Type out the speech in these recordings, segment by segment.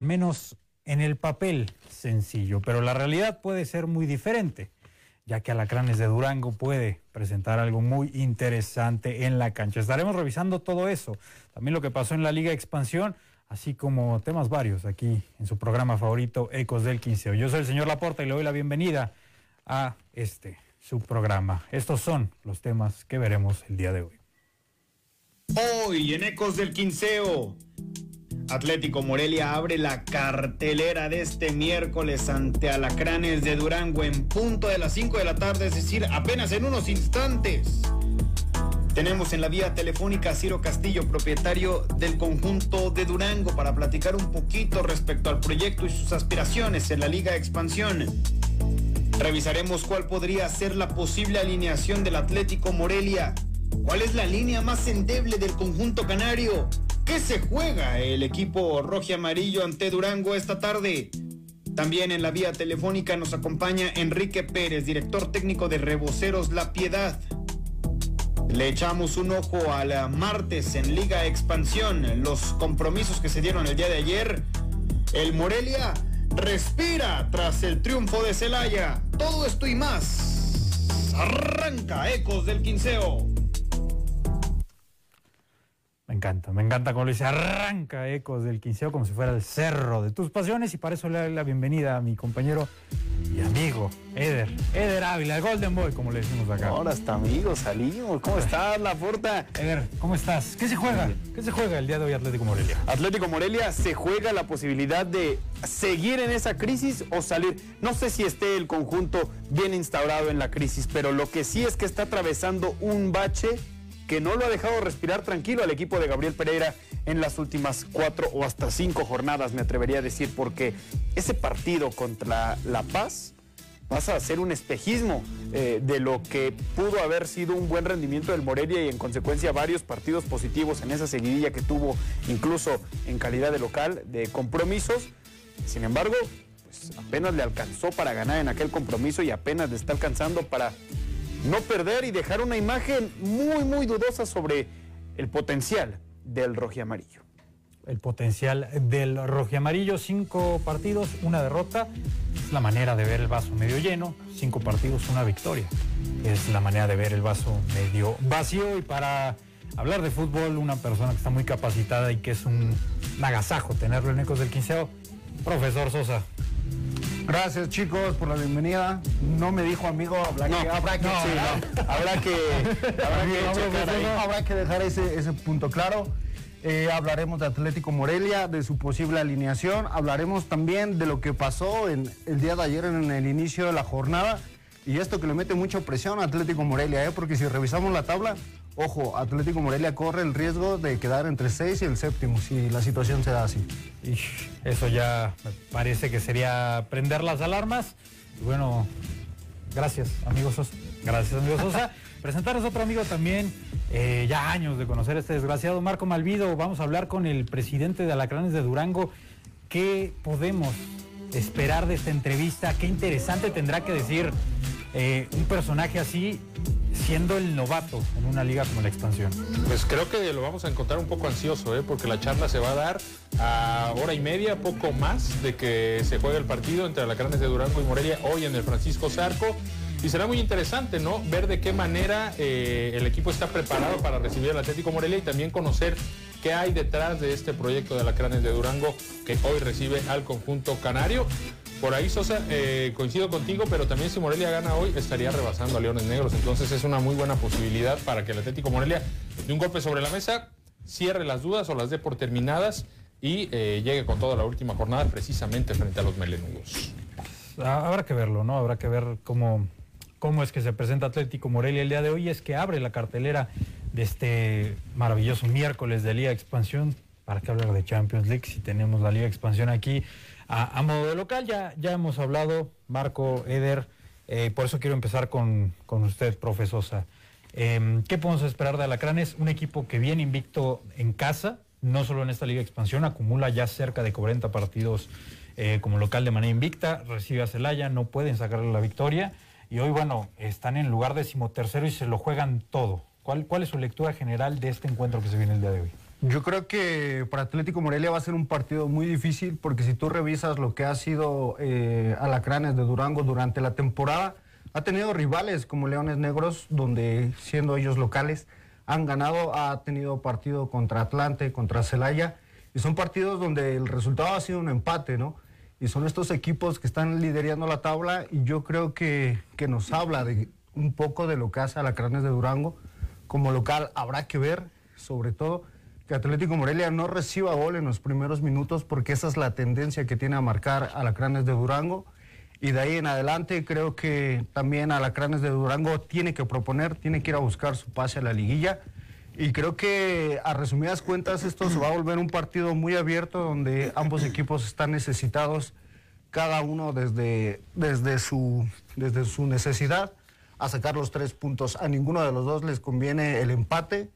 menos en el papel sencillo, pero la realidad puede ser muy diferente, ya que Alacranes de Durango puede presentar algo muy interesante en la cancha. Estaremos revisando todo eso, también lo que pasó en la Liga Expansión, así como temas varios aquí en su programa favorito, Ecos del Quinceo. Yo soy el señor Laporta y le doy la bienvenida a este su programa. Estos son los temas que veremos el día de hoy. Hoy en Ecos del Quinceo. Atlético Morelia abre la cartelera de este miércoles ante Alacranes de Durango en punto de las 5 de la tarde, es decir, apenas en unos instantes. Tenemos en la vía telefónica a Ciro Castillo, propietario del conjunto de Durango, para platicar un poquito respecto al proyecto y sus aspiraciones en la Liga Expansión. Revisaremos cuál podría ser la posible alineación del Atlético Morelia. ¿Cuál es la línea más endeble del conjunto canario? ¿Qué se juega el equipo rojo y amarillo ante Durango esta tarde? También en la vía telefónica nos acompaña Enrique Pérez, director técnico de Reboceros La Piedad. Le echamos un ojo al martes en Liga Expansión, los compromisos que se dieron el día de ayer. El Morelia respira tras el triunfo de Celaya. Todo esto y más. Arranca Ecos del Quinceo. Me encanta, me encanta como lo dice, arranca ecos del quinceo como si fuera el cerro de tus pasiones y para eso le doy la bienvenida a mi compañero y amigo, Eder, Eder Ávila, el Golden Boy, como le decimos acá. Ahora hasta amigos, salimos, ¿cómo estás, La Porta? Eder, ¿cómo estás? ¿Qué se juega? ¿Qué se juega el día de hoy Atlético Morelia? Atlético Morelia se juega la posibilidad de seguir en esa crisis o salir. No sé si esté el conjunto bien instaurado en la crisis, pero lo que sí es que está atravesando un bache que no lo ha dejado respirar tranquilo al equipo de Gabriel Pereira en las últimas cuatro o hasta cinco jornadas, me atrevería a decir, porque ese partido contra La Paz pasa a ser un espejismo eh, de lo que pudo haber sido un buen rendimiento del Morelia y en consecuencia varios partidos positivos en esa seguidilla que tuvo incluso en calidad de local de compromisos. Sin embargo, pues apenas le alcanzó para ganar en aquel compromiso y apenas le está alcanzando para no perder y dejar una imagen muy, muy dudosa sobre el potencial del rojiamarillo. El potencial del rojiamarillo, cinco partidos, una derrota. Es la manera de ver el vaso medio lleno. Cinco partidos, una victoria. Es la manera de ver el vaso medio vacío. Y para hablar de fútbol, una persona que está muy capacitada y que es un agasajo tenerlo en Ecos del Quinceo, profesor Sosa. Gracias chicos por la bienvenida. No me dijo amigo, habrá que, habrá que, habrá que, habrá que dejar ese, ese punto claro. Eh, hablaremos de Atlético Morelia, de su posible alineación. Hablaremos también de lo que pasó en, el día de ayer en el inicio de la jornada. Y esto que le mete mucha presión a Atlético Morelia, ¿eh? porque si revisamos la tabla, ojo, Atlético Morelia corre el riesgo de quedar entre el 6 y el séptimo si la situación se da así. Eso ya parece que sería prender las alarmas. Y bueno, gracias, amigos Sosa. Gracias, amigos Sosa. Presentarles otro amigo también, eh, ya años de conocer a este desgraciado Marco Malvido. Vamos a hablar con el presidente de Alacranes de Durango. ¿Qué podemos esperar de esta entrevista? Qué interesante tendrá que decir eh, un personaje así siendo el novato en una liga como la expansión? Pues creo que lo vamos a encontrar un poco ansioso, ¿eh? porque la charla se va a dar a hora y media, poco más de que se juegue el partido entre Alacranes de Durango y Morelia hoy en el Francisco Zarco. Y será muy interesante, ¿no? Ver de qué manera eh, el equipo está preparado para recibir al Atlético Morelia y también conocer qué hay detrás de este proyecto de Alacranes de Durango que hoy recibe al conjunto canario. Por ahí, Sosa, eh, coincido contigo, pero también si Morelia gana hoy, estaría rebasando a Leones Negros. Entonces es una muy buena posibilidad para que el Atlético Morelia, de un golpe sobre la mesa, cierre las dudas o las dé por terminadas y eh, llegue con toda la última jornada precisamente frente a los melenudos. Habrá que verlo, ¿no? Habrá que ver cómo, cómo es que se presenta Atlético Morelia el día de hoy. Es que abre la cartelera de este maravilloso miércoles de Liga Expansión. ¿Para qué hablar de Champions League si tenemos la Liga Expansión aquí? A, modo de local ya, ya hemos hablado, Marco, Eder, eh, por eso quiero empezar con, usted, profesosa. Em, ¿Qué podemos esperar de Alacranes? Un equipo que viene invicto en casa, no solo en esta Liga de Expansión, acumula ya cerca de 40 partidos eh, como local de manera invicta, recibe a Celaya, no pueden sacarle la victoria y hoy, bueno, están en lugar decimotercero y se lo juegan todo. ¿Cuál, ¿Cuál es su lectura general de este encuentro que se viene el día de hoy? Yo creo que para Atlético Morelia va a ser un partido muy difícil porque si tú revisas lo que ha sido eh, Alacranes de Durango durante la temporada, ha tenido rivales como Leones Negros, donde siendo ellos locales han ganado, ha tenido partido contra Atlante, contra Celaya, y son partidos donde el resultado ha sido un empate, ¿no? Y son estos equipos que están liderando la tabla y yo creo que, que nos habla de un poco de lo que hace Alacranes de Durango. Como local habrá que ver, sobre todo, que Atlético Morelia no reciba gol en los primeros minutos porque esa es la tendencia que tiene a marcar Alacranes de Durango. Y de ahí en adelante creo que también Alacranes de Durango tiene que proponer, tiene que ir a buscar su pase a la liguilla. Y creo que a resumidas cuentas esto se va a volver un partido muy abierto donde ambos equipos están necesitados, cada uno desde, desde, su, desde su necesidad, a sacar los tres puntos. A ninguno de los dos les conviene el empate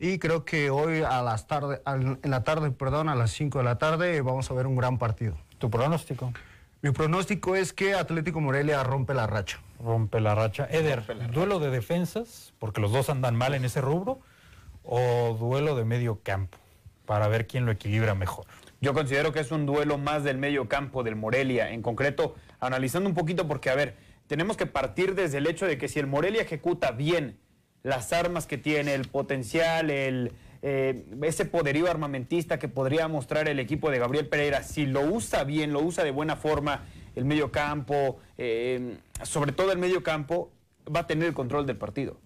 y creo que hoy a las tarde, en la tarde, perdón, a las 5 de la tarde vamos a ver un gran partido. ¿Tu pronóstico? Mi pronóstico es que Atlético Morelia rompe la racha. Rompe la racha. Eder, ¿duelo de defensas? Porque los dos andan mal en ese rubro. ¿O duelo de medio campo? Para ver quién lo equilibra mejor. Yo considero que es un duelo más del medio campo del Morelia. En concreto, analizando un poquito, porque a ver, tenemos que partir desde el hecho de que si el Morelia ejecuta bien las armas que tiene, el potencial, el, eh, ese poderío armamentista que podría mostrar el equipo de Gabriel Pereira, si lo usa bien, lo usa de buena forma, el medio campo, eh, sobre todo el medio campo, va a tener el control del partido.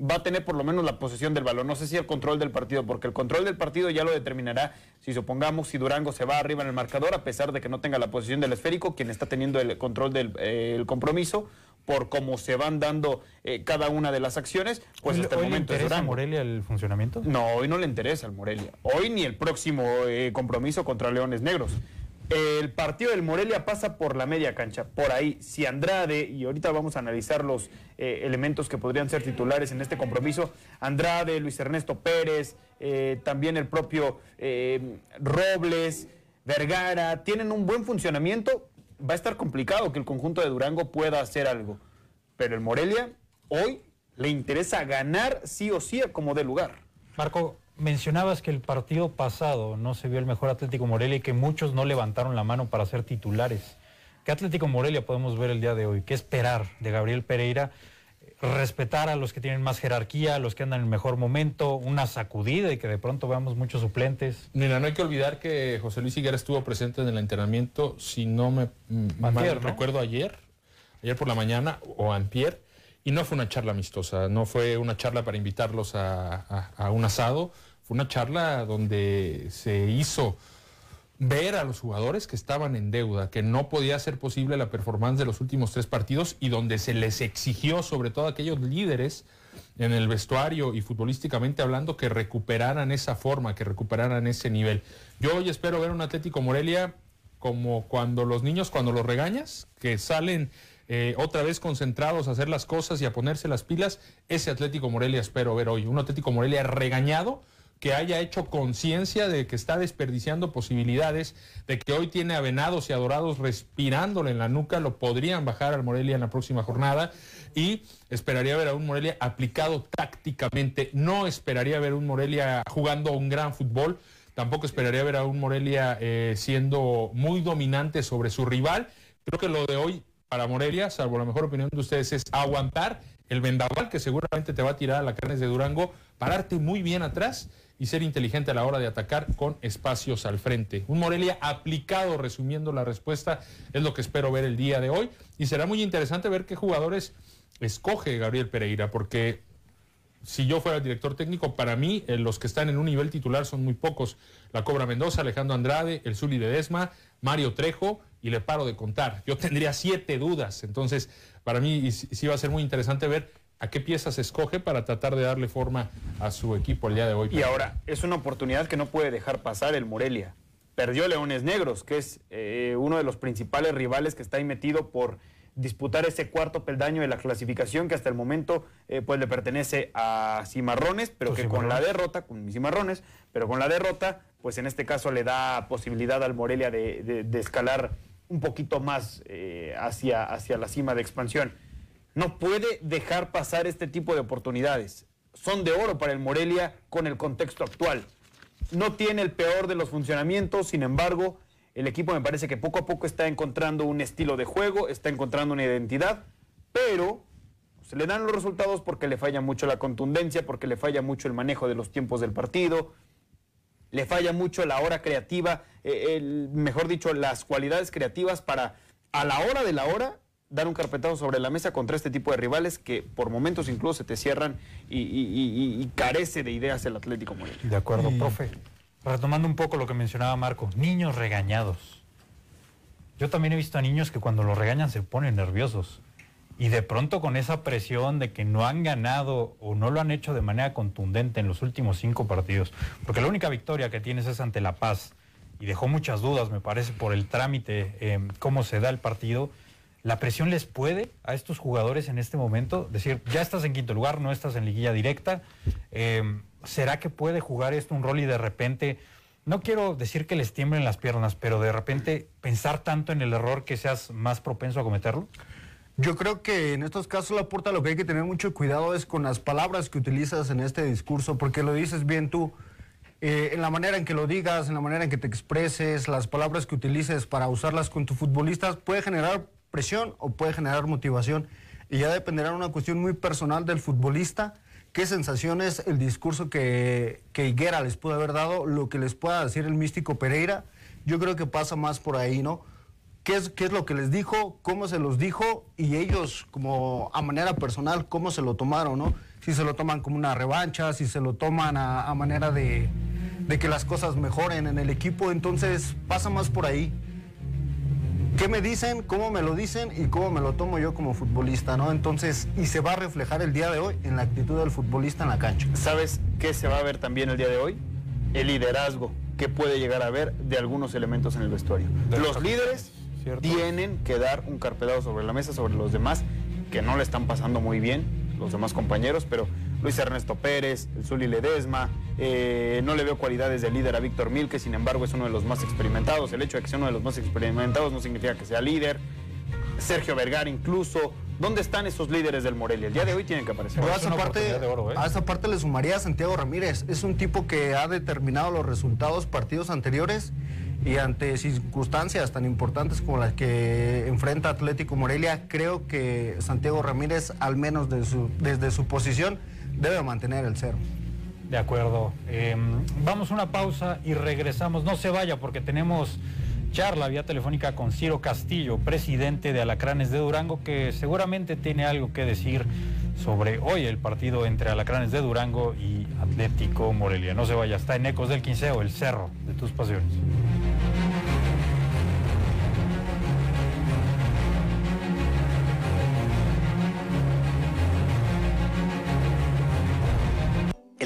Va a tener por lo menos la posesión del balón. No sé si el control del partido, porque el control del partido ya lo determinará si supongamos si Durango se va arriba en el marcador, a pesar de que no tenga la posesión del esférico, quien está teniendo el control del eh, compromiso, por cómo se van dando eh, cada una de las acciones, pues hasta el momento le interesa a Morelia el funcionamiento? No, hoy no le interesa al Morelia. Hoy ni el próximo eh, compromiso contra Leones Negros. El partido del Morelia pasa por la media cancha, por ahí. Si Andrade, y ahorita vamos a analizar los eh, elementos que podrían ser titulares en este compromiso, Andrade, Luis Ernesto Pérez, también el propio Robles, Vergara, tienen un buen funcionamiento, va a estar complicado que el conjunto de Durango pueda hacer algo. Pero el Morelia hoy le interesa ganar sí o sí como de lugar. Marco, mencionabas que el partido pasado no se vio el mejor Atlético Morelia y que muchos no levantaron la mano para ser titulares. ¿Qué Atlético Morelia podemos ver el día de hoy? ¿Qué esperar de Gabriel Pereira? Respetar a los que tienen más jerarquía, a los que andan en el mejor momento, una sacudida y que de pronto veamos muchos suplentes. Mira, no hay que olvidar que José Luis Higuera estuvo presente en el entrenamiento, si no me mal recuerdo ayer, ayer por la mañana o antier, y no fue una charla amistosa, no fue una charla para invitarlos a un asado, fue una charla donde se hizo ver a los jugadores que estaban en deuda, que no podía ser posible la performance de los últimos tres partidos y donde se les exigió, sobre todo a aquellos líderes en el vestuario y futbolísticamente hablando, que recuperaran esa forma, que recuperaran ese nivel. Yo hoy espero ver un Atlético Morelia como cuando los niños, cuando los regañas, que salen eh, otra vez concentrados a hacer las cosas y a ponerse las pilas, ese Atlético Morelia espero ver hoy. Un Atlético Morelia regañado que haya hecho conciencia de que está desperdiciando posibilidades, de que hoy tiene a Venados y a Dorados respirándole en la nuca, lo podrían bajar al Morelia en la próxima jornada. Y esperaría ver a un Morelia aplicado tácticamente, no esperaría ver a un Morelia jugando un gran fútbol, tampoco esperaría ver a un Morelia eh, siendo muy dominante sobre su rival. Creo que lo de hoy para Morelia, salvo la mejor opinión de ustedes, es aguantar el vendaval que seguramente te va a tirar a la carnes de Durango, pararte muy bien atrás y ser inteligente a la hora de atacar con espacios al frente. Un Morelia aplicado, resumiendo la respuesta, es lo que espero ver el día de hoy. Y será muy interesante ver qué jugadores escoge Gabriel Pereira, porque si yo fuera el director técnico, para mí eh, los que están en un nivel titular son muy pocos. La Cobra Mendoza, Alejandro Andrade, el Zuli de Desma, Mario Trejo, y le paro de contar. Yo tendría siete dudas. Entonces, para mí sí va a ser muy interesante ver a qué piezas escoge para tratar de darle forma a su equipo el día de hoy. Y ahora, es una oportunidad que no puede dejar pasar el Morelia. Perdió Leones Negros, que es eh, uno de los principales rivales que está ahí metido por disputar ese cuarto peldaño de la clasificación que hasta el momento eh, pues le pertenece a Cimarrones, pero que con la derrota, con Cimarrones, pero con la derrota, pues en este caso le da posibilidad al Morelia de, escalar un poquito más eh, hacia, hacia la cima de expansión no puede dejar pasar este tipo de oportunidades. Son de oro para el Morelia con el contexto actual. no tiene el peor de los funcionamientos, sin embargo, el equipo me parece que poco a poco está encontrando un estilo de juego, está encontrando una identidad, pero se le dan los resultados porque le falla mucho la contundencia, porque le falla mucho el manejo de los tiempos del partido, le falla mucho la hora creativa, eh, el, mejor dicho, las cualidades creativas para a la hora de la hora dar un carpetazo sobre la mesa contra este tipo de rivales que por momentos incluso se te cierran y, carece de ideas el Atlético Morelia. De acuerdo, profe. Retomando un poco lo que mencionaba Marco, niños regañados. Yo también he visto a niños que cuando los regañan se ponen nerviosos. Y de pronto con esa presión de que no han ganado o no lo han hecho de manera contundente en los últimos cinco partidos, porque la única victoria que tienes es ante La Paz, y dejó muchas dudas, me parece, por el trámite, eh, cómo se da el partido, ¿La presión les puede a estos jugadores en este momento? Decir, ya estás en quinto lugar, no estás en liguilla directa. Em, ¿Será que puede jugar esto un rol y de repente, no quiero decir que les tiemblen las piernas, pero de repente pensar tanto en el error que seas más propenso a cometerlo? Yo creo que en estos casos, la puerta lo que hay que tener mucho cuidado es con las palabras que utilizas en este discurso, porque lo dices bien tú. Eh, en la manera en que lo digas, en la manera en que te expreses, las palabras que utilices para usarlas con tus futbolistas, puede generar presión o puede generar motivación. Y ya dependerá de una cuestión muy personal del futbolista, qué sensaciones, el discurso que, que Higuera les puede haber dado, lo que les pueda decir el místico Pereira. Yo creo que pasa más por ahí, ¿no? ¿Qué es, qué es lo que les dijo? ¿Cómo se los dijo? Y ellos, como a manera personal, ¿cómo se lo tomaron, no? Si se lo toman como una revancha, si se lo toman a, a manera de, de que las cosas mejoren en el equipo. Entonces, pasa más por ahí qué me dicen, cómo me lo dicen y cómo me lo tomo yo como futbolista, ¿no? Entonces, y se va a reflejar el día de hoy en la actitud del futbolista en la cancha. ¿Sabes qué se va a ver también el día de hoy? El liderazgo que puede llegar a ver de algunos elementos en el vestuario. los líderes tienen que dar un carpedado sobre la mesa, sobre los demás, que no le están pasando muy bien, los demás compañeros, pero Luis Ernesto Pérez, el Zuli Ledesma. Eh, no le veo cualidades de líder a Víctor Mil, que sin embargo es uno de los más experimentados. El hecho de que sea uno de los más experimentados no significa que sea líder. Sergio Vergara incluso. ¿Dónde están esos líderes del Morelia? El día de hoy tienen que aparecer. a, esa parte, ¿eh? a esa parte le sumaría a Santiago Ramírez. Es un tipo que ha determinado los resultados partidos anteriores y ante circunstancias tan importantes como las que enfrenta Atlético Morelia, creo que Santiago Ramírez, al menos desde su posición, debe mantener el cero. De acuerdo. Em, vamos a una pausa y regresamos. No se vaya porque tenemos charla vía telefónica con Ciro Castillo, presidente de Alacranes de Durango, que seguramente tiene algo que decir sobre hoy el partido entre Alacranes de Durango y Atlético Morelia. No se vaya, está en Ecos del Quinceo, el cerro de tus pasiones.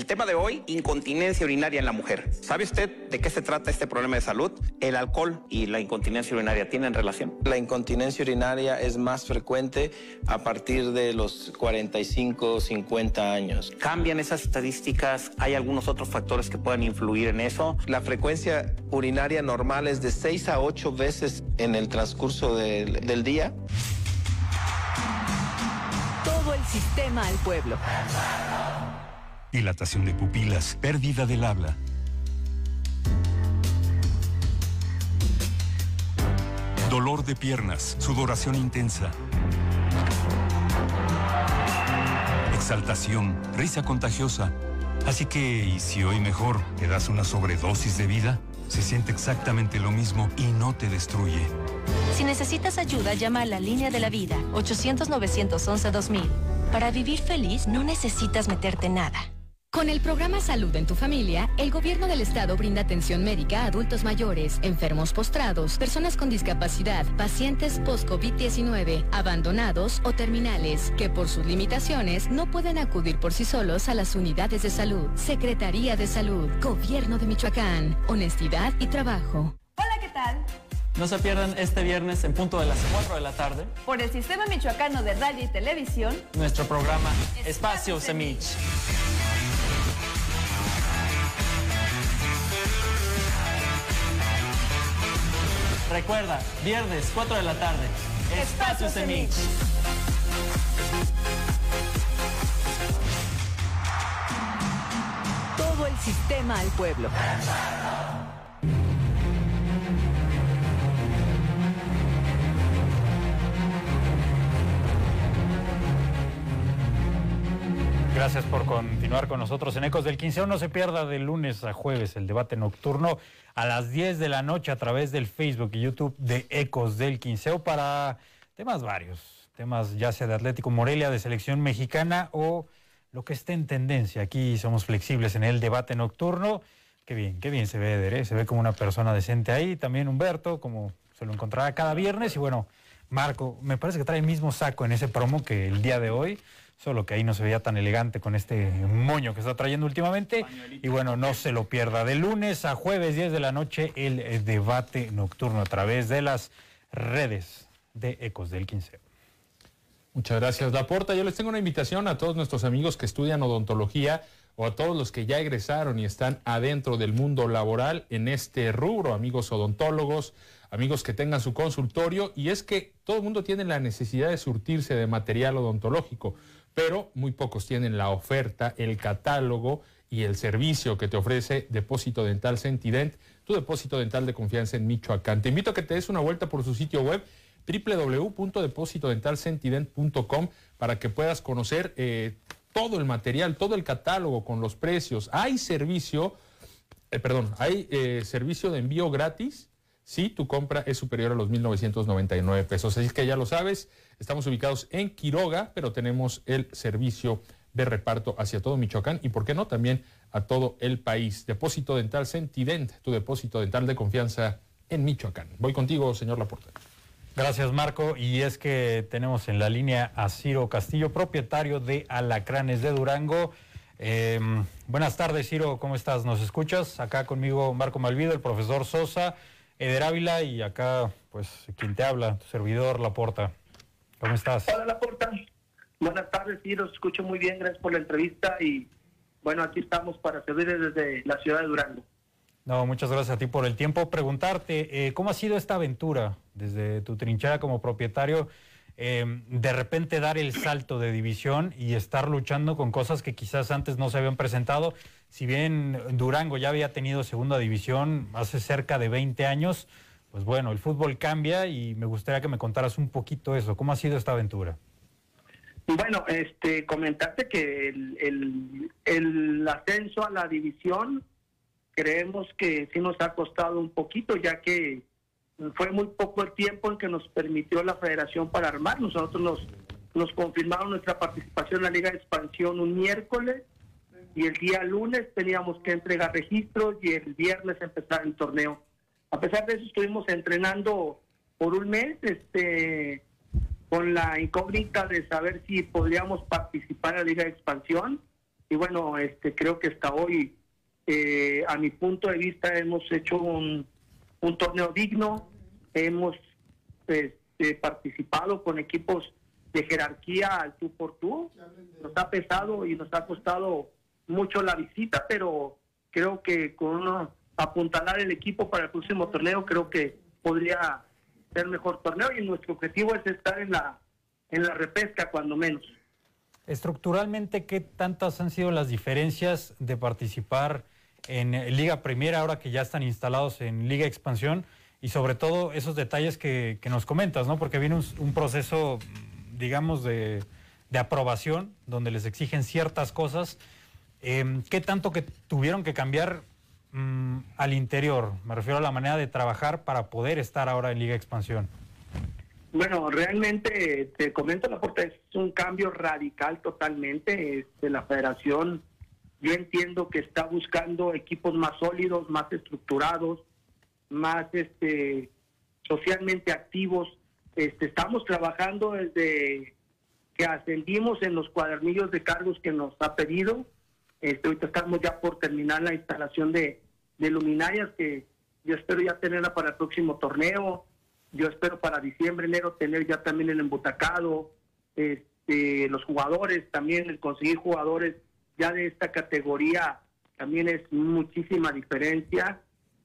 El tema de hoy, incontinencia urinaria en la mujer. ¿Sabe usted de qué se trata este problema de salud? ¿El alcohol y la incontinencia urinaria tienen relación? La incontinencia urinaria es más frecuente a partir de los 45, 50 años. ¿Cambian esas estadísticas? ¿Hay algunos otros factores que puedan influir en eso? La frecuencia urinaria normal es de 6 a 8 veces en el transcurso del, del día. Todo el sistema al pueblo dilatación de pupilas, pérdida del habla. Dolor de piernas, sudoración intensa. Exaltación, risa contagiosa. Así que, ¿y si hoy mejor te das una sobredosis de vida? Se siente exactamente lo mismo y no te destruye. Si necesitas ayuda, llama a la línea de la vida, 800-911-2000. Para vivir feliz no necesitas meterte nada. Con el programa Salud en tu familia, el gobierno del estado brinda atención médica a adultos mayores, enfermos postrados, personas con discapacidad, pacientes post-COVID-19, abandonados o terminales, que por sus limitaciones no pueden acudir por sí solos a las unidades de salud. Secretaría de Salud, Gobierno de Michoacán, honestidad y trabajo. Hola, ¿qué tal? No se pierdan este viernes en punto de las 4 de la tarde. Por el Sistema Michoacano de Radio y Televisión. Nuestro programa Espacio, Espacio Semich. Recuerda, viernes, 4 de la tarde. Espacio Semich. todo el sistema al pueblo. Gracias por continuar con nosotros en Ecos del 15. No se pierda de lunes a jueves el debate nocturno a las 10 de la noche a través del Facebook y YouTube de Ecos del Quinceo para temas varios, temas ya sea de Atlético Morelia, de selección mexicana o lo que esté en tendencia. Aquí somos flexibles en el debate nocturno. Qué bien, qué bien se ve Eder, se ve como una persona decente ahí. También Humberto, como se lo encontrará cada viernes. Y bueno, Marco, me parece que trae el mismo saco en ese promo que el día de hoy solo que ahí no se veía tan elegante con este moño que está trayendo últimamente. Y bueno, no se lo pierda. De lunes a jueves, 10 de la noche, el eh, debate nocturno a través de las redes de Ecos del 15. Muchas gracias, Laporta. Yo les tengo una invitación a todos nuestros amigos que estudian odontología o a todos los que ya egresaron y están adentro del mundo laboral en este rubro, amigos odontólogos, amigos que tengan su consultorio, y es que todo el mundo tiene la necesidad de surtirse de material odontológico pero muy pocos tienen la oferta, el catálogo y el servicio que te ofrece Depósito Dental Sentident, tu depósito dental de confianza en Michoacán. Te invito a que te des una vuelta por su sitio web www.depositodentalsentident.com para que puedas conocer eh, todo el material, todo el catálogo con los precios. Hay servicio, eh, perdón, hay eh, servicio de envío gratis si tu compra es superior a los 1.999 pesos. Así que ya lo sabes, estamos ubicados en Quiroga, pero tenemos el servicio de reparto hacia todo Michoacán y, ¿por qué no?, también a todo el país. Depósito Dental Sentident, tu depósito dental de confianza en Michoacán. Voy contigo, señor Laporte. Gracias, Marco. Y es que tenemos en la línea a Ciro Castillo, propietario de Alacranes de Durango. Em, buenas tardes, Ciro, ¿cómo estás? ¿Nos escuchas? Acá conmigo Marco Malvido, el profesor Sosa Eder Ávila y acá, pues, quien te habla, tu servidor, Laporta. ¿Cómo estás? Hola, Laporta. Buenas tardes, sí, los escucho muy bien, gracias por la entrevista y bueno, aquí estamos para servir desde la ciudad de Durango. No, muchas gracias a ti por el tiempo. Preguntarte, eh, ¿cómo ha sido esta aventura desde tu trinchera como propietario? Em, de repente dar el salto de división y estar luchando con cosas que quizás antes no se habían presentado. Si bien Durango ya había tenido segunda división hace cerca de 20 años, pues bueno, el fútbol cambia y me gustaría que me contaras un poquito eso. ¿Cómo ha sido esta aventura? Bueno, este, comentarte que el, ascenso a la división creemos que sí nos ha costado un poquito, ya que fue muy poco el tiempo en que nos permitió la federación para armar. Nosotros nos, nos confirmaron nuestra participación en la Liga de Expansión un miércoles y el día lunes teníamos que entregar registros y el viernes empezar el torneo. A pesar de eso estuvimos entrenando por un mes este con la incógnita de saber si podríamos participar en la Liga de Expansión. Y bueno, este creo que hasta hoy eh, a mi punto de vista hemos hecho un torneo digno, hemos este, participado con equipos de jerarquía al tú por tú, nos ha pesado y nos ha costado mucho la visita, pero creo que con uno apuntalar el equipo para el próximo torneo, creo que podría ser mejor torneo y nuestro objetivo es estar en la en la repesca cuando menos. Estructuralmente, ¿qué tantas han sido las diferencias de participar en Liga Primera, ahora que ya están instalados en Liga Expansión, y sobre todo esos detalles que, nos comentas, ¿no? Porque viene un, proceso, digamos, de, aprobación, donde les exigen ciertas cosas. Em, ¿Qué tanto que tuvieron que cambiar mm, al interior? Me refiero a la manera de trabajar para poder estar ahora en Liga Expansión. Bueno, realmente te comento la es un cambio radical totalmente. este, la federación yo entiendo que está buscando equipos más sólidos, más estructurados, más este socialmente activos. Este, estamos trabajando desde que ascendimos en los cuadernillos de cargos que nos ha pedido. Este, ahorita estamos ya por terminar la instalación de, de luminarias que yo espero ya tenerla para el próximo torneo. Yo espero para diciembre, enero tener ya también el embutacado. Este, los jugadores también, el conseguir jugadores ya de esta categoría también es muchísima diferencia,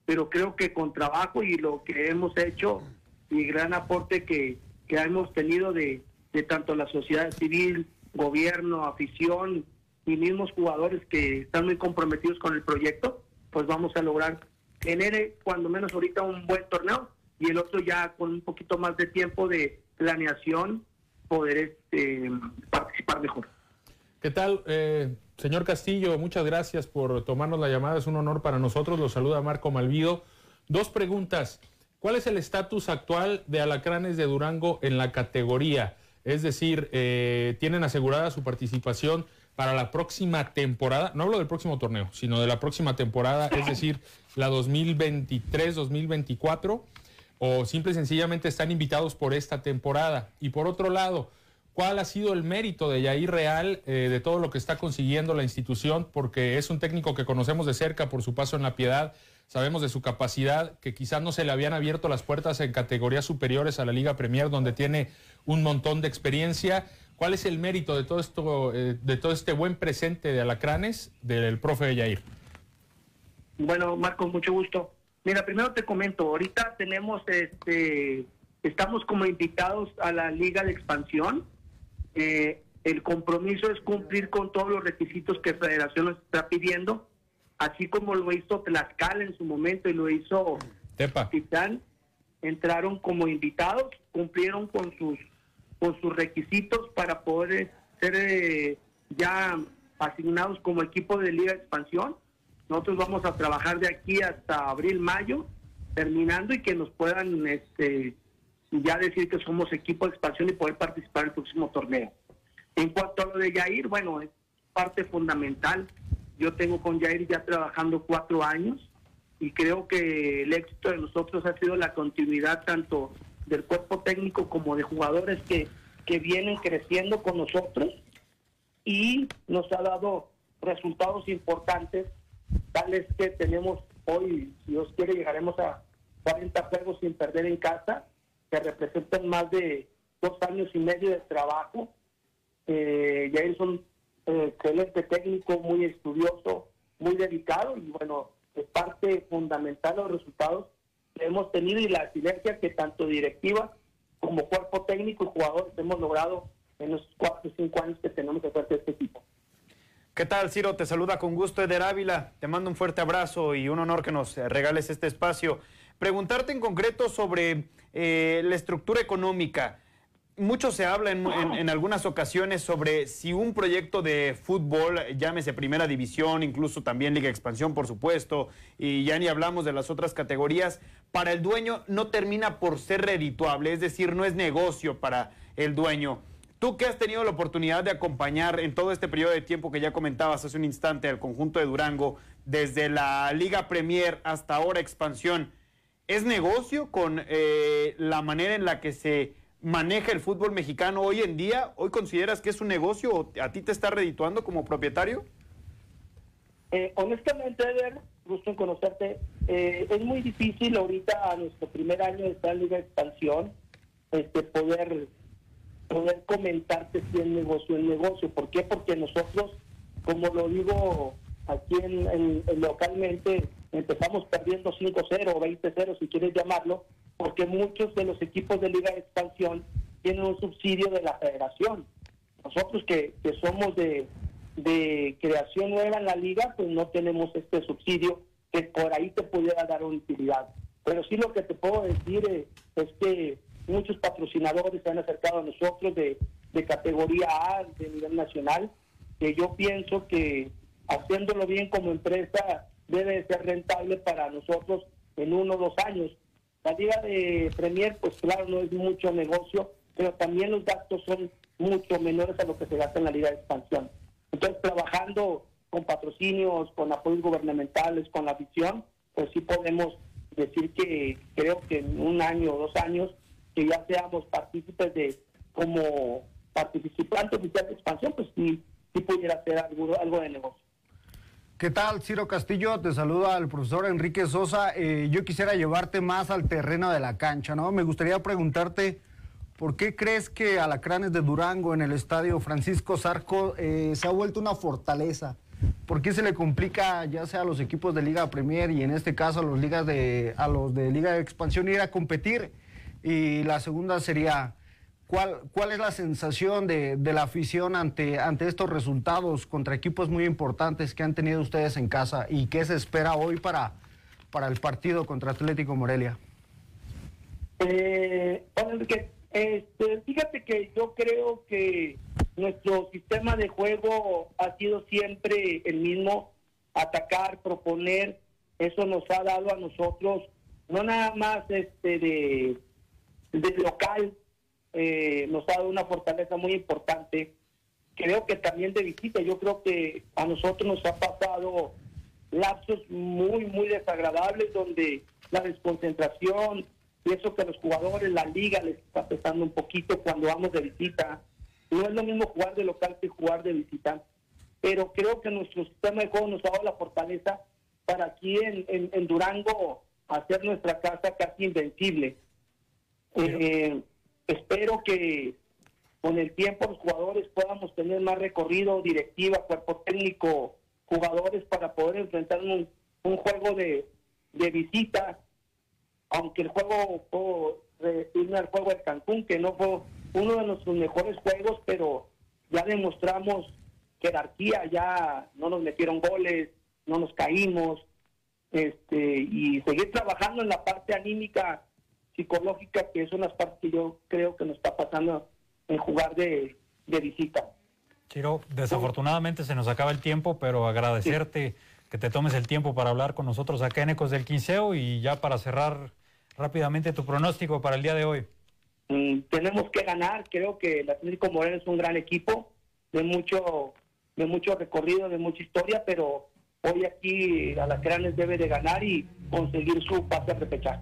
pero creo que con trabajo y lo que hemos hecho y gran aporte que, hemos tenido de, tanto la sociedad civil, gobierno, afición y mismos jugadores que están muy comprometidos con el proyecto, pues vamos a lograr tener cuando menos ahorita un buen torneo y el otro ya con un poquito más de tiempo de planeación poder este, participar mejor. ¿Qué tal, eh, señor Castillo? Muchas gracias por tomarnos la llamada. Es un honor para nosotros. Lo saluda Marco Malvido. Dos preguntas. ¿Cuál es el estatus actual de Alacranes de Durango en la categoría? Es decir, eh, ¿tienen asegurada su participación para la próxima temporada? No hablo del próximo torneo, sino de la próxima temporada, es decir, la 2023-2024 o simple y sencillamente están invitados por esta temporada. Y por otro lado, ¿cuál ha sido el mérito de Yair Real eh, de todo lo que está consiguiendo la institución? Porque es un técnico que conocemos de cerca por su paso en la piedad, sabemos de su capacidad, que quizás no se le habían abierto las puertas en categorías superiores a la Liga Premier, donde tiene un montón de experiencia. ¿Cuál es el mérito de todo esto, eh, de todo este buen presente de Alacranes del profe Yair? Bueno, Marco, mucho gusto. Mira, primero te comento, ahorita tenemos, este, estamos como invitados a la Liga de Expansión. Eh, el compromiso es cumplir con todos los requisitos que Federación nos está pidiendo, así como lo hizo Tlaxcala en su momento y lo hizo Tepa. Titán. Entraron como invitados, cumplieron con sus con sus requisitos para poder ser eh, ya asignados como equipo de Liga Expansión nosotros vamos a trabajar de aquí hasta abril, mayo, terminando y que nos puedan este, ya decir que somos equipo de expansión y poder participar en el próximo torneo. En cuanto a lo de Yair, bueno, es parte fundamental. Yo tengo con Yair ya trabajando cuatro años y creo que el éxito de nosotros ha sido la continuidad tanto del cuerpo técnico como de jugadores que, que vienen creciendo con nosotros y nos ha dado resultados importantes Tal es que tenemos hoy, si Dios quiere, llegaremos a 40 juegos sin perder en casa, que representan más de dos años y medio de trabajo. Eh, Jair es un eh, excelente técnico, muy estudioso, muy dedicado y bueno, es parte fundamental de los resultados que hemos tenido y la sinergia que tanto directiva como cuerpo técnico y jugadores hemos logrado en los cuatro o cinco años que tenemos de de este equipo. ¿Qué tal, Ciro? Te saluda con gusto Eder Ávila. Te mando un fuerte abrazo y un honor que nos eh, regales este espacio. Preguntarte en concreto sobre eh, la estructura económica. Mucho se habla en, algunas ocasiones sobre si un proyecto de fútbol, llámese Primera División, incluso también Liga Expansión, por supuesto, y ya ni hablamos de las otras categorías, para el dueño no termina por ser redituable, es decir, no es negocio para el dueño. Tú que has tenido la oportunidad de acompañar en todo este periodo de tiempo que ya comentabas hace un instante al conjunto de Durango, desde la Liga Premier hasta ahora expansión, ¿es negocio con eh, la manera en la que se maneja el fútbol mexicano hoy en día? ¿Hoy consideras que es un negocio o a ti te está redituando como propietario? Eh, honestamente, Eder, gusto en conocerte. Eh, es muy difícil ahorita a nuestro primer año de estar en Liga Expansión este, poder poder comentarte si el negocio es negocio. ¿Por qué? Porque nosotros, como lo digo aquí en, localmente, empezamos perdiendo 5-0 o 20-0, si quieres llamarlo, porque muchos de los equipos de Liga de Expansión tienen un subsidio de la federación. Nosotros que, que somos de, de creación nueva en la liga, pues no tenemos este subsidio que por ahí te pudiera dar utilidad. Pero sí lo que te puedo decir es, es que muchos patrocinadores se han acercado a nosotros de, categoría A, de nivel nacional, que yo pienso que haciéndolo bien como empresa debe ser rentable para nosotros en uno o dos años. La liga de Premier, pues claro, no es mucho negocio, pero también los gastos son mucho menores a lo que se gasta en la liga de expansión. Entonces, trabajando con patrocinios, con apoyos gubernamentales, con la visión, pues sí podemos decir que creo que en un año o dos años que ya seamos partícipes de, como participante oficial de expansión, pues sí, sí pudiera ser algo, algo de negocio. ¿Qué tal, Ciro Castillo? Te saluda el profesor Enrique Sosa. Eh, yo quisiera llevarte más al terreno de la cancha, ¿no? Me gustaría preguntarte, ¿por qué crees que Alacranes de Durango en el estadio Francisco Zarco eh, se ha vuelto una fortaleza? ¿Por qué se le complica ya sea a los equipos de Liga Premier y en este caso a los, ligas de, a los de Liga de Expansión ir a competir? Y la segunda sería, ¿Cuál, ¿Cuál es la sensación de, de, la afición ante, ante estos resultados contra equipos muy importantes que han tenido ustedes en casa y qué se espera hoy para, para el partido contra Atlético Morelia? Eh, este, fíjate que yo creo que nuestro sistema de juego ha sido siempre el mismo, atacar, proponer, eso nos ha dado a nosotros, no nada más este de, de local, eh, nos ha dado una fortaleza muy importante, creo que también de visita, yo creo que a nosotros nos ha pasado lapsos muy, muy desagradables donde la desconcentración, Pienso que a los jugadores, la liga les está pesando un poquito cuando vamos de visita. No es lo mismo jugar de local que jugar de visita. Pero creo que nuestro sistema de juego nos ha dado la fortaleza para aquí en, Durango hacer nuestra casa casi invencible. Eh, espero que con el tiempo los jugadores podamos tener más recorrido, directiva, cuerpo técnico, jugadores para poder enfrentar un, juego de, de visita. Aunque el juego fue irme al juego de Cancún, que no fue uno de nuestros mejores juegos, pero ya demostramos jerarquía, ya no nos metieron goles, no nos caímos, este, y seguir trabajando en la parte anímica, psicológica, que es una parte que yo creo que nos está pasando en jugar de, visita. Chiro, desafortunadamente se nos acaba el tiempo, pero agradecerte que te tomes el tiempo para hablar con nosotros acá en Ecos del Quinceo y ya para cerrar rápidamente tu pronóstico para el día de hoy. Mm, tenemos que ganar, creo que el Atlético Moreno es un gran equipo, de mucho, de mucho recorrido, de mucha historia, pero hoy aquí Alacranes debe de ganar y conseguir su pase a repechaje.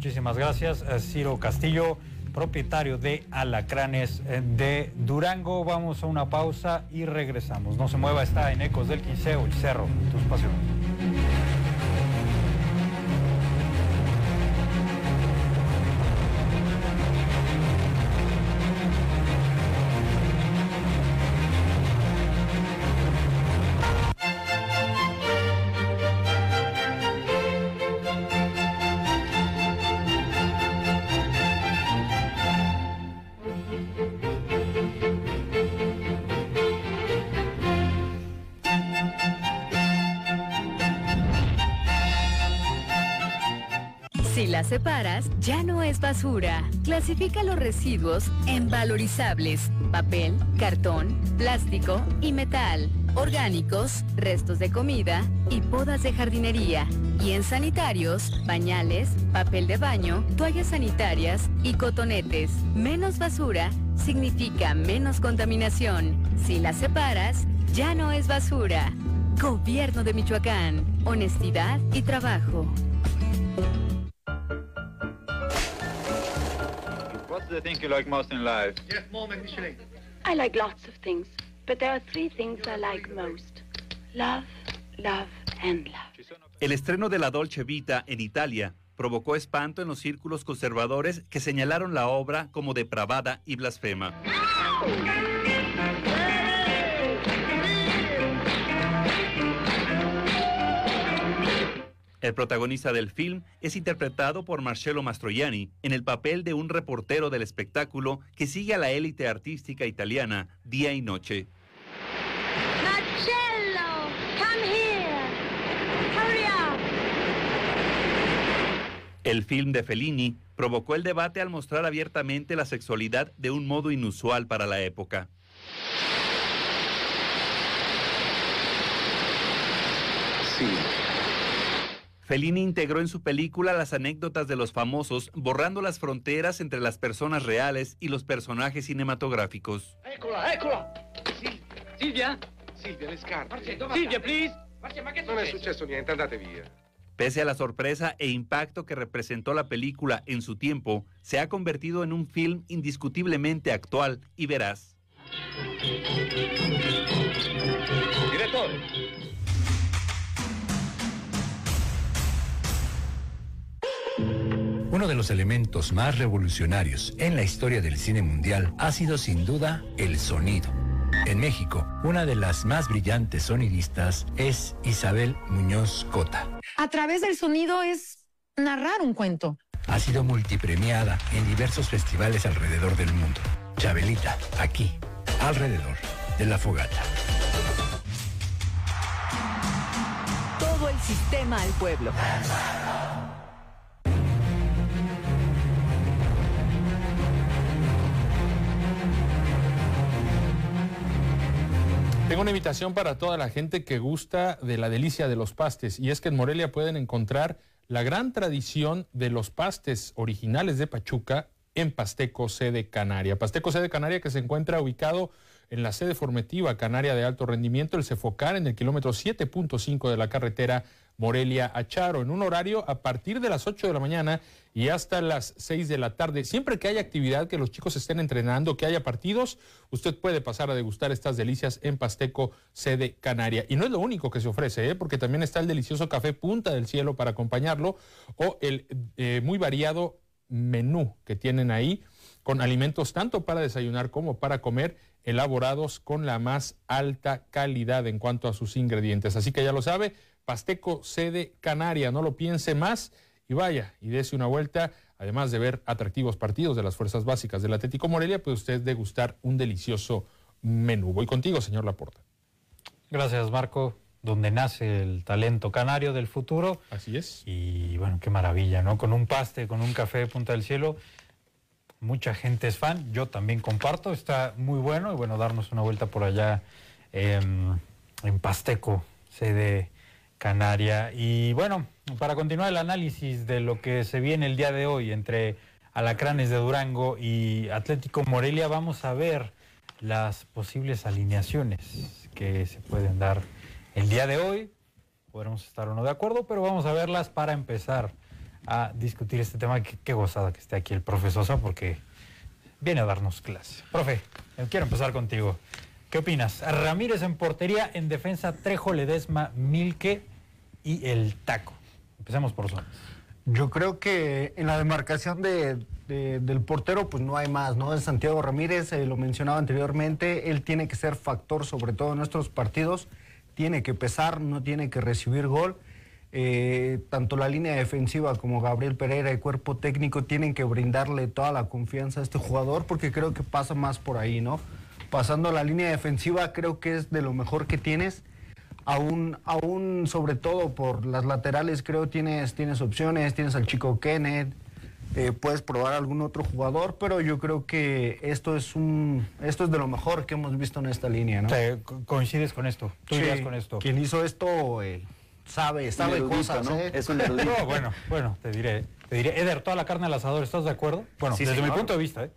Muchísimas gracias, eh, Ciro Castillo, propietario de Alacranes eh, de Durango. Vamos a una pausa y regresamos. No se mueva, está en Ecos del Quinceo, el Cerro, tus pasiones. Separas, ya no es basura. Clasifica los residuos en valorizables, papel, cartón, plástico y metal, orgánicos, restos de comida y podas de jardinería. Y en sanitarios, pañales, papel de baño, toallas sanitarias y cotonetes. Menos basura significa menos contaminación. Si la separas, ya no es basura. Gobierno de Michoacán. Honestidad y trabajo. The thing you like most in life? Yes, more Michelin. I like lots of things, but there are three things I like most. Love, love and love. El estreno de la Dolce Vita en Italia provocó espanto en los círculos conservadores que señalaron la obra como depravada y blasfema. El protagonista del film es interpretado por Marcello Mastroianni en el papel de un reportero del espectáculo que sigue a la élite artística italiana día y noche. Marcello, come here. Hurry up. El film de Fellini provocó el debate al mostrar abiertamente la sexualidad de un modo inusual para la época. Sí. Fellini integró en su película las anécdotas de los famosos, borrando las fronteras entre las personas reales y los personajes cinematográficos. ¡Écola, écola! Silvia? Silvia, le Silvia, please! No es successo niente, andate via. Pese a la sorpresa e impacto que representó la película en su tiempo, se ha convertido en un film indiscutiblemente actual y veraz. Uno de los elementos más revolucionarios en la historia del cine mundial ha sido sin duda el sonido. En México, una de las más brillantes sonidistas es Isabel Muñoz Cota. A través del sonido es narrar un cuento. ha sido multipremiada en diversos festivales alrededor del mundo. Chabelita, aquí, alrededor de la fogata. Todo el sistema al pueblo. Tengo una invitación para toda la gente que gusta de la delicia de los pastes y es que en Morelia pueden encontrar la gran tradición de los pastes originales de Pachuca en Pasteco Sede Canaria. Pasteco Sede Canaria que se encuentra ubicado en la sede formativa Canaria de Alto Rendimiento, el Cefocar, en el kilómetro 7.5 de la carretera Morelia a Charo, en un horario a partir de las 8 de la mañana y hasta las 6 de la tarde. Siempre que haya actividad, que los chicos estén entrenando, que haya partidos, usted puede pasar a degustar estas delicias en Pasteco, sede Canaria. Y no es lo único que se ofrece, ¿eh? porque también está el delicioso café Punta del Cielo para acompañarlo o el eh, muy variado menú que tienen ahí con alimentos tanto para desayunar como para comer elaborados con la más alta calidad en cuanto a sus ingredientes. Así que ya lo sabe, Pasteco sede Canaria, no lo piense más y vaya y dése una vuelta. Además de ver atractivos partidos de las fuerzas básicas del Atlético Morelia, puede usted degustar un delicioso menú. Voy contigo, señor Laporta. Gracias, Marco. Donde nace el talento canario del futuro. Así es. Y bueno, qué maravilla, ¿no? Con un paste, con un café de Punta del Cielo. Mucha gente es fan, yo también comparto, está muy bueno y bueno, darnos una vuelta por allá en Pasteco, sede Canaria. Y bueno, para continuar el análisis de lo que se viene el día de hoy entre Alacranes de Durango y Atlético Morelia, vamos a ver las posibles alineaciones que se pueden dar el día de hoy. Podremos estar o no de acuerdo, pero vamos a verlas para empezar a discutir este tema. Qué, gozada que esté aquí el profesor porque viene a darnos clase. Profe, quiero empezar contigo. ¿Qué opinas? Ramírez en portería, en defensa Trejo, Ledesma, Milke y el Taco. Empecemos por zonas. Yo creo que en la demarcación de, de, del portero, pues no hay más, ¿no? Es Santiago Ramírez, eh, lo mencionaba anteriormente, él tiene que ser factor, sobre todo en nuestros partidos, tiene que pesar, no tiene que recibir gol. Eh, tanto la línea defensiva como Gabriel Pereira y cuerpo técnico tienen que brindarle toda la confianza a este jugador porque creo que pasa más por ahí, ¿no? Pasando a la línea defensiva creo que es de lo mejor que tienes. Aún, aún sobre todo por las laterales creo tienes, tienes opciones, tienes al chico Kenneth, eh, puedes probar algún otro jugador, pero yo creo que esto es un esto es de lo mejor que hemos visto en esta línea, ¿no? O sea, co- coincides con esto, tú Sí, irías con esto. Quien hizo esto eh, sabe, sabe erudito, cosas, ¿no? ¿eh? Es un erudito. No, bueno, bueno, te diré, te diré, Eder, toda la carne al asador, ¿estás de acuerdo? Bueno, Sí, desde mi punto de vista, ¿eh?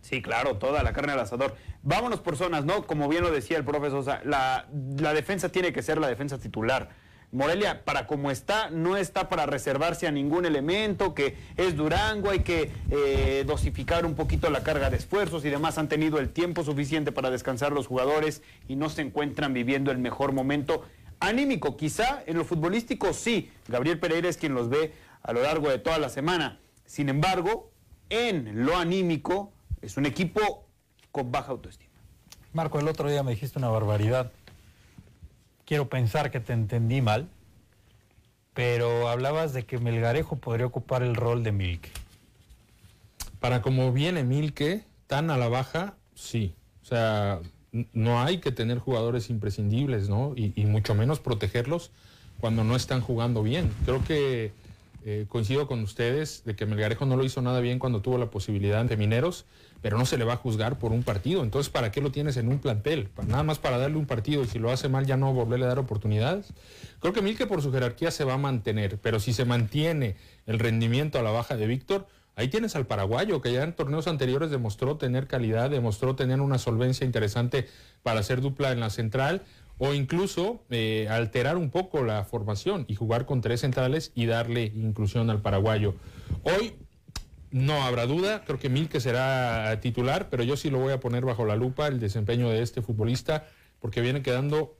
Sí, claro, toda la carne al asador. Vámonos por zonas, ¿no? Como bien lo decía el profe Sosa, la, la defensa tiene que ser la defensa titular. Morelia, para como está, no está para reservarse a ningún elemento, que es Durango, hay que eh, dosificar un poquito la carga de esfuerzos y demás. Han tenido el tiempo suficiente para descansar los jugadores y no se encuentran viviendo el mejor momento anímico. Quizá en lo futbolístico sí, Gabriel Pereira es quien los ve a lo largo de toda la semana. Sin embargo, en lo anímico, es un equipo con baja autoestima. Marco, el otro día me dijiste una barbaridad. Quiero pensar que te entendí mal, pero hablabas de que Melgarejo podría ocupar el rol de Milke. Para como viene Milke, tan a la baja, sí. O sea, no hay que tener jugadores imprescindibles, ¿no? Y, y mucho menos protegerlos cuando no están jugando bien. Creo que eh, coincido con ustedes de que Melgarejo no lo hizo nada bien cuando tuvo la posibilidad ante Mineros, pero no se le va a juzgar por un partido. Entonces, ¿para qué lo tienes en un plantel? Nada más para darle un partido y si lo hace mal ya no volverle a dar oportunidades. Creo que Milke por su jerarquía se va a mantener, pero si se mantiene el rendimiento a la baja de Víctor, ahí tienes al paraguayo que ya en torneos anteriores demostró tener calidad, demostró tener una solvencia interesante para hacer dupla en la central o incluso eh, alterar un poco la formación y jugar con tres centrales y darle inclusión al paraguayo. Hoy no habrá duda, creo que Milke será titular, pero yo sí lo voy a poner bajo la lupa el desempeño de este futbolista porque viene quedando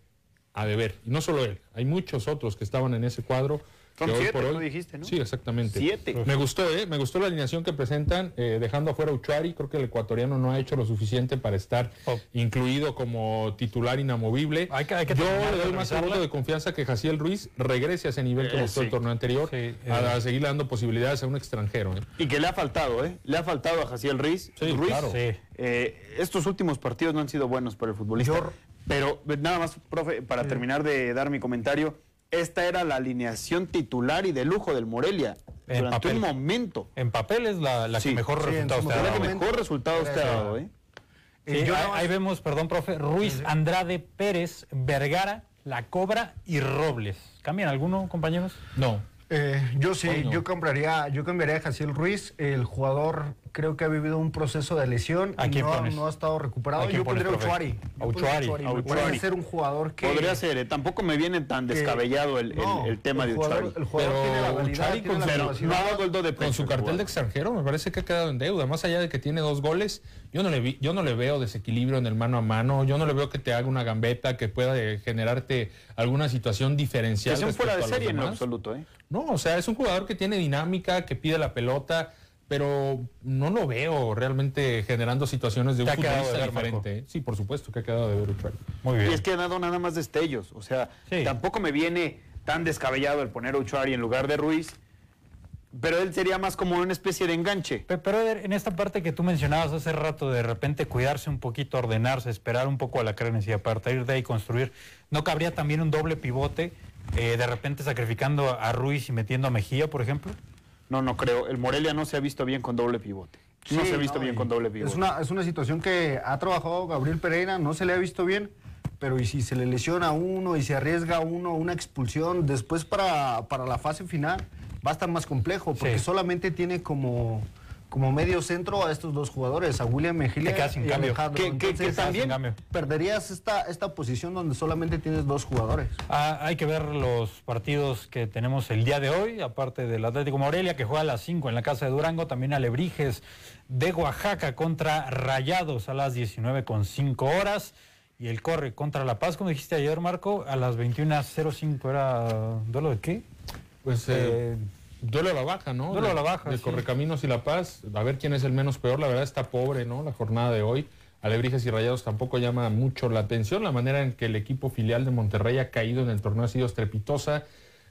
a deber. Y no solo él, hay muchos otros que estaban en ese cuadro Son hoy siete, por hoy- tú dijiste, ¿no? Sí, exactamente. Siete. Me gustó, ¿eh? Me gustó la alineación que presentan, eh, dejando afuera a Uchuari. Creo que el ecuatoriano no ha hecho lo suficiente para estar incluido como titular inamovible. Hay que- hay que Yo le doy más voto de confianza que Jaciel Ruiz regrese a ese nivel que Eh, mostró el torneo anterior, Sí, a, eh. seguirle dando posibilidades a un extranjero. ¿eh? Y que le ha faltado, ¿eh? Le ha faltado a Jaciel Ruiz. Sí, Ruiz. claro. Eh, estos últimos partidos no han sido buenos para el futbolista. Pero eh, nada más, profe, para terminar de dar mi comentario, esta era la alineación titular y de lujo del Morelia En durante papel. un momento. En papel es la, la Sí, que mejor sí, resultados te ha dado. mejor resultados te ha dado, ¿eh? Sí, Y yo ahí, vemos, perdón, profe, Ruiz, Andrade, Pérez, Vergara, La Cobra y Robles. ¿Cambian alguno, compañeros? No. Eh, yo sí, no. yo compraría, yo cambiaría a Jaciel Ruiz. El jugador creo que ha vivido un proceso de lesión ¿A y quién no, pones? no ha estado recuperado. ¿A quién Yo pones, pondría? Uchuari. A Yo pondría Uchuari. Me A parece Uchuari. ser un jugador que Podría ser, ¿eh? tampoco me viene tan que- descabellado el, el- No, el tema el de Uchuari. El jugador Pero tiene la habilidad, Uchuari tiene con la su- Pero no de Con pecho su el cartel de extranjero me parece que ha quedado en deuda. Más allá de que tiene dos goles, yo no le vi, yo no le veo desequilibrio en el mano a mano. Yo no le veo que te haga una gambeta que pueda eh, generarte alguna situación diferencial. Que sea un fuera de serie en lo absoluto, ¿eh? No, o sea, es un jugador que tiene dinámica, que pide la pelota, pero no lo veo realmente generando situaciones de un Te ha quedado futbolista de ver, diferente. ¿eh? Sí, por supuesto que ha quedado de ver Uchuari. Muy Y bien. es que ha dado nada más destellos. O sea, Sí. tampoco me viene tan descabellado el poner a Uchuari en lugar de Ruiz. Pero él sería más como una especie de enganche. Pe- Pero Eder, en esta parte que tú mencionabas hace rato, de repente cuidarse un poquito, ordenarse, esperar un poco a la Crenes y a partir de ahí construir, ¿no cabría también un doble pivote, eh, de repente sacrificando a Ruiz y metiendo a Mejía, por ejemplo? No, no creo. El Morelia no se ha visto bien con doble pivote. no se ha visto no, bien con doble pivote. Es una, es una situación que ha trabajado Gabriel Pereira, no se le ha visto bien, pero y si se le lesiona a uno y se arriesga a uno una expulsión, después para, para la fase final va a estar más complejo, porque Sí. solamente tiene como, como medio centro a estos dos jugadores, a William Mejía Te quedas sin y cambio. Alejandro. Que Entonces, también- sin cambio. perderías esta, esta posición donde solamente tienes dos jugadores. Ah, hay que ver los partidos que tenemos el día de hoy, aparte del Atlético Morelia, que juega a las 5 en la Casa de Durango, también Alebrijes de Oaxaca contra Rayados a las 19 con 5 horas. Y el Corre contra La Paz, como dijiste ayer, Marco, a las 21.05 era duelo de qué? Pues eh, Eh, duelo a la baja, ¿no? duelo a la baja, De sí. Correcaminos y La Paz. A ver quién es el menos peor. La verdad está pobre, ¿no? La jornada de hoy. Alebrijes y Rayados tampoco llama mucho la atención. La manera en que el equipo filial de Monterrey ha caído en el torneo ha sido estrepitosa.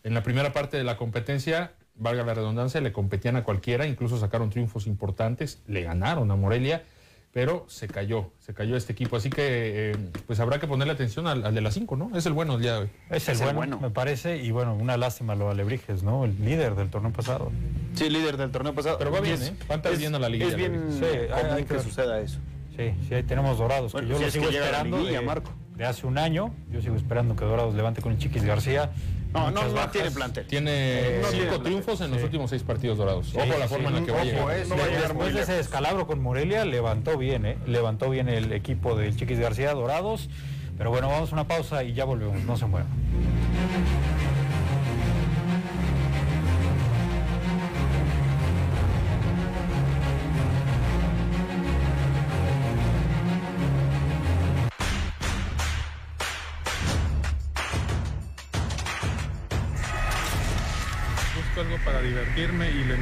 En la primera parte de la competencia, valga la redundancia, le competían a cualquiera, incluso sacaron triunfos importantes, le ganaron a Morelia, pero se cayó, se cayó este equipo. Así que, eh, pues habrá que ponerle atención al, al de las 5, ¿no? Es el bueno el día de hoy. es el Es el bueno, bueno. me parece. Y bueno, una lástima lo de Alebrijes, ¿no? El líder del torneo pasado. Sí, líder del torneo pasado. Pero va bien, Es- ¿eh? Va perdiendo la liga. Es bien Sí, hay- que suceda eso. Sí, sí, ahí tenemos Dorados, Bueno, que yo si lo es sigo esperando liguilla, de, Marco. de hace un año. Yo sigo esperando que Dorados levante con el Chiquis García. No, no, no tiene plantel. Tiene no tiene cinco plantel. triunfos en los Sí. últimos seis partidos dorados. Sí, Ojo la sí, forma en la que va a ojo, llegar. eh, No va a De- llegar muy Después de ese descalabro con Morelia, levantó bien, ¿eh? Levantó bien el equipo del Chiquis García, Dorados. Pero bueno, vamos a una pausa y ya volvemos. No se muevan.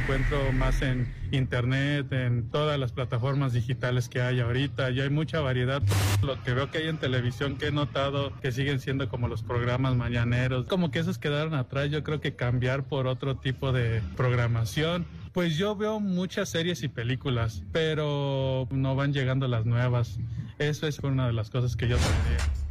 Encuentro más en internet, en todas las plataformas digitales que hay ahorita. Y hay mucha variedad. Lo que veo que hay en televisión que he notado que siguen siendo como los programas mañaneros. Como que esos quedaron atrás. Yo creo que cambiar por otro tipo de programación. Pues yo veo muchas series y películas, pero no van llegando las nuevas. Eso es una de las cosas que yo tendría.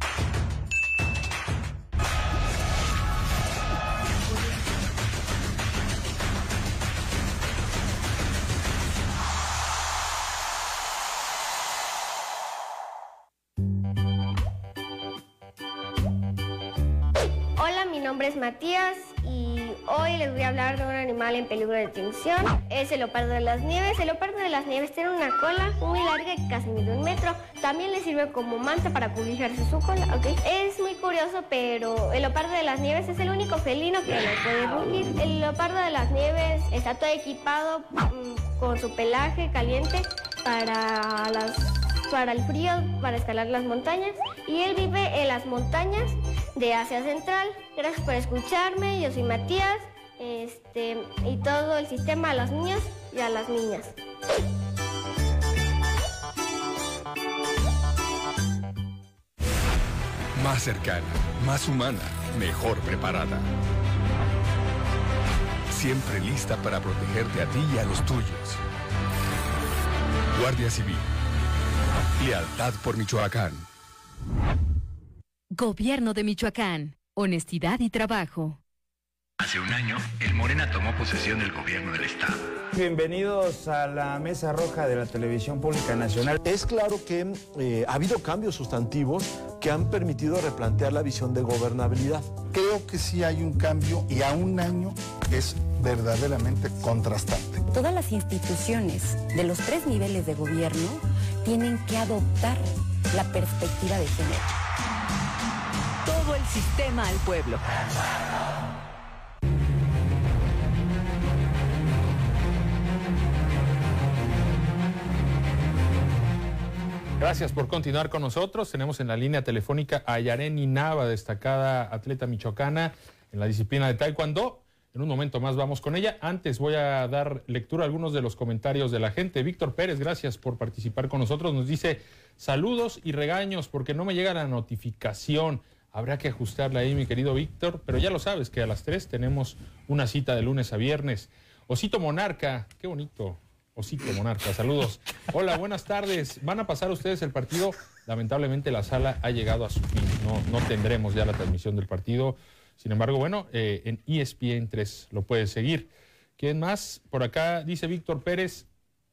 Hola, mi nombre es Matías y hoy les voy a hablar de un animal en peligro de extinción. Es el leopardo de las nieves. El leopardo de las nieves tiene una cola muy larga casi mide un metro. También le sirve como manta para cubrirse su cola, ¿ok? Es muy curioso, pero el leopardo de las nieves es el único felino que no puede rugir. El leopardo de las nieves está todo equipado mm, con su pelaje caliente para el frío, para escalar las montañas. Y él vive en las montañas de Asia Central. Gracias por escucharme. Yo soy Matías este, y todo el sistema a los niños y a las niñas. Más cercana, más humana, mejor preparada. Siempre lista para protegerte a ti y a los tuyos. Guardia Civil. Lealtad por Michoacán. Gobierno de Michoacán. Honestidad y trabajo. Hace un año, el Morena tomó posesión del gobierno del Estado. Bienvenidos a la Mesa Roja de la Televisión Pública Nacional. Es claro que eh, ha habido cambios sustantivos que han permitido replantear la visión de gobernabilidad. Creo que sí hay un cambio y a un año es verdaderamente contrastante. Todas las instituciones de los tres niveles de gobierno tienen que adoptar la perspectiva de género. El sistema al pueblo. Gracias por continuar con nosotros. Tenemos en la línea telefónica a Yareni Nava, destacada atleta michoacana en la disciplina de Taekwondo. En un momento más vamos con ella. Antes voy a dar lectura a algunos de los comentarios de la gente. Víctor Pérez, gracias por participar con nosotros. Nos dice saludos y regaños porque no me llega la notificación. Habrá que ajustarla ahí, mi querido Víctor, pero ya lo sabes que a las 3 tenemos una cita de lunes a viernes. Osito Monarca, qué bonito. Osito Monarca, saludos. Hola, buenas tardes. ¿Van a pasar ustedes el partido? Lamentablemente la sala ha llegado a su fin. No, no tendremos ya la transmisión del partido. Sin embargo, bueno, eh, en ESPN 3 lo puedes seguir. ¿Quién más? Por acá dice Víctor Pérez.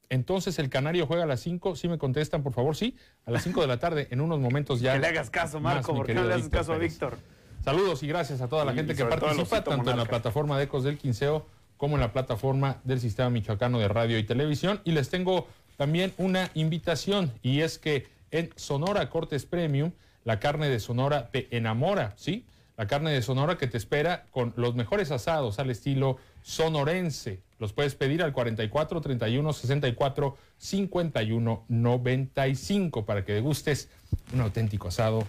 Entonces el Canario juega a las 5. ¿Sí me contestan, por favor? Sí, a las 5 de la tarde. En unos momentos ya. Que le hagas caso, Marco, porque no le hagas Víctor caso a. Víctor. Saludos y gracias a toda la Y gente que todo al participa, tanto en la plataforma de Ecos del Quinceo como en la plataforma del Sistema Michoacano de Radio y Televisión. Y les tengo también una invitación, y es que en Sonora Cortes Premium, la carne de Sonora te enamora, ¿sí? La carne de Sonora que te espera con los mejores asados al estilo sonorense. Los puedes pedir al 44 31 64 51 95 para que degustes un auténtico asado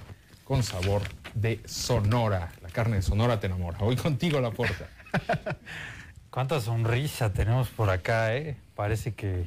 con sabor de Sonora. La carne de Sonora te enamora. Hoy contigo la puerta. Cuánta sonrisa tenemos por acá, ¿eh? Parece que,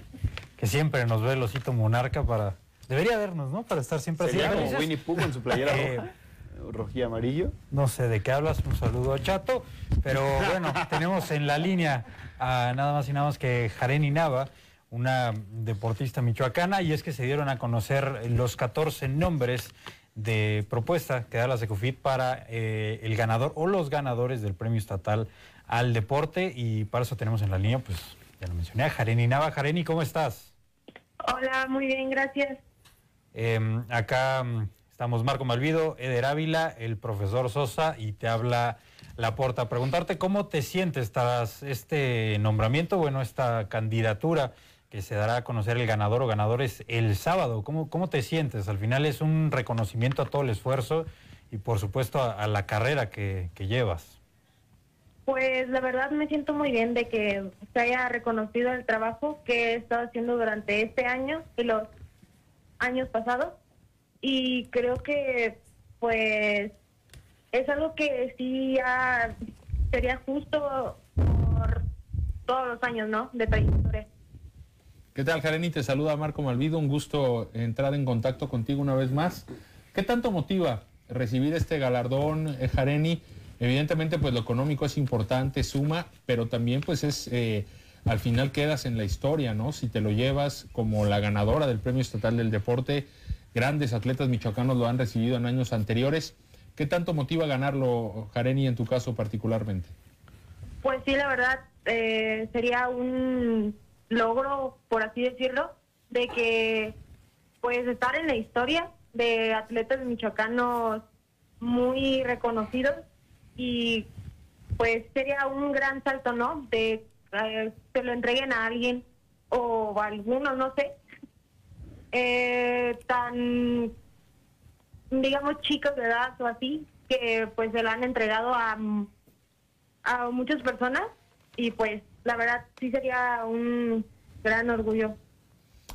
que siempre nos ve el osito monarca para... Debería vernos, ¿no? Para estar siempre así. Como. Winnie Pooh con su playera Eh, roja, amarillo. No sé de qué hablas, un saludo a Chato, pero bueno, tenemos en la línea a nada más y nada más que Jareni Nava, una deportista michoacana, y es que se dieron a conocer los 14 nombres de propuesta que da la Secufit para eh, el ganador o los ganadores del premio estatal al deporte, y para eso tenemos en la línea, pues ya lo mencioné, a Jareni Nava. Jareni, ¿cómo estás? Hola, muy bien, gracias. Eh, acá mm, estamos Marco Malvido, Eder Ávila, el profesor Sosa y te habla Laporta. Preguntarte cómo te sientes tras este nombramiento, bueno, esta candidatura que se dará a conocer el ganador o ganadores el sábado. ¿Cómo, cómo te sientes? Al final es un reconocimiento a todo el esfuerzo y por supuesto a, a la carrera que, que llevas. Pues la verdad me siento muy bien de que se haya reconocido el trabajo que he estado haciendo durante este año y los años pasados. Y creo que pues es algo que sí ya sería justo por todos los años, ¿no? De trayectoria. ¿Qué tal, Jareni? Te saluda Marco Malvido. Un gusto entrar en contacto contigo una vez más. ¿Qué tanto motiva recibir este galardón, eh, Jareni? Evidentemente, pues lo económico es importante, suma, pero también, pues es, eh, al final quedas en la historia, ¿no? Si te lo llevas como la ganadora del Premio Estatal del Deporte, grandes atletas michoacanos lo han recibido en años anteriores. ¿Qué tanto motiva ganarlo, Jareni, en tu caso particularmente? Pues sí, la verdad, eh, sería un logro, por así decirlo, de que pues estar en la historia de atletas michoacanos muy reconocidos y pues sería un gran salto, ¿no? De eh, que lo entreguen a alguien o a alguno, no sé, eh, tan, digamos, chicos de edad o así, que pues se lo han entregado a, a muchas personas y pues la verdad sí sería un gran orgullo.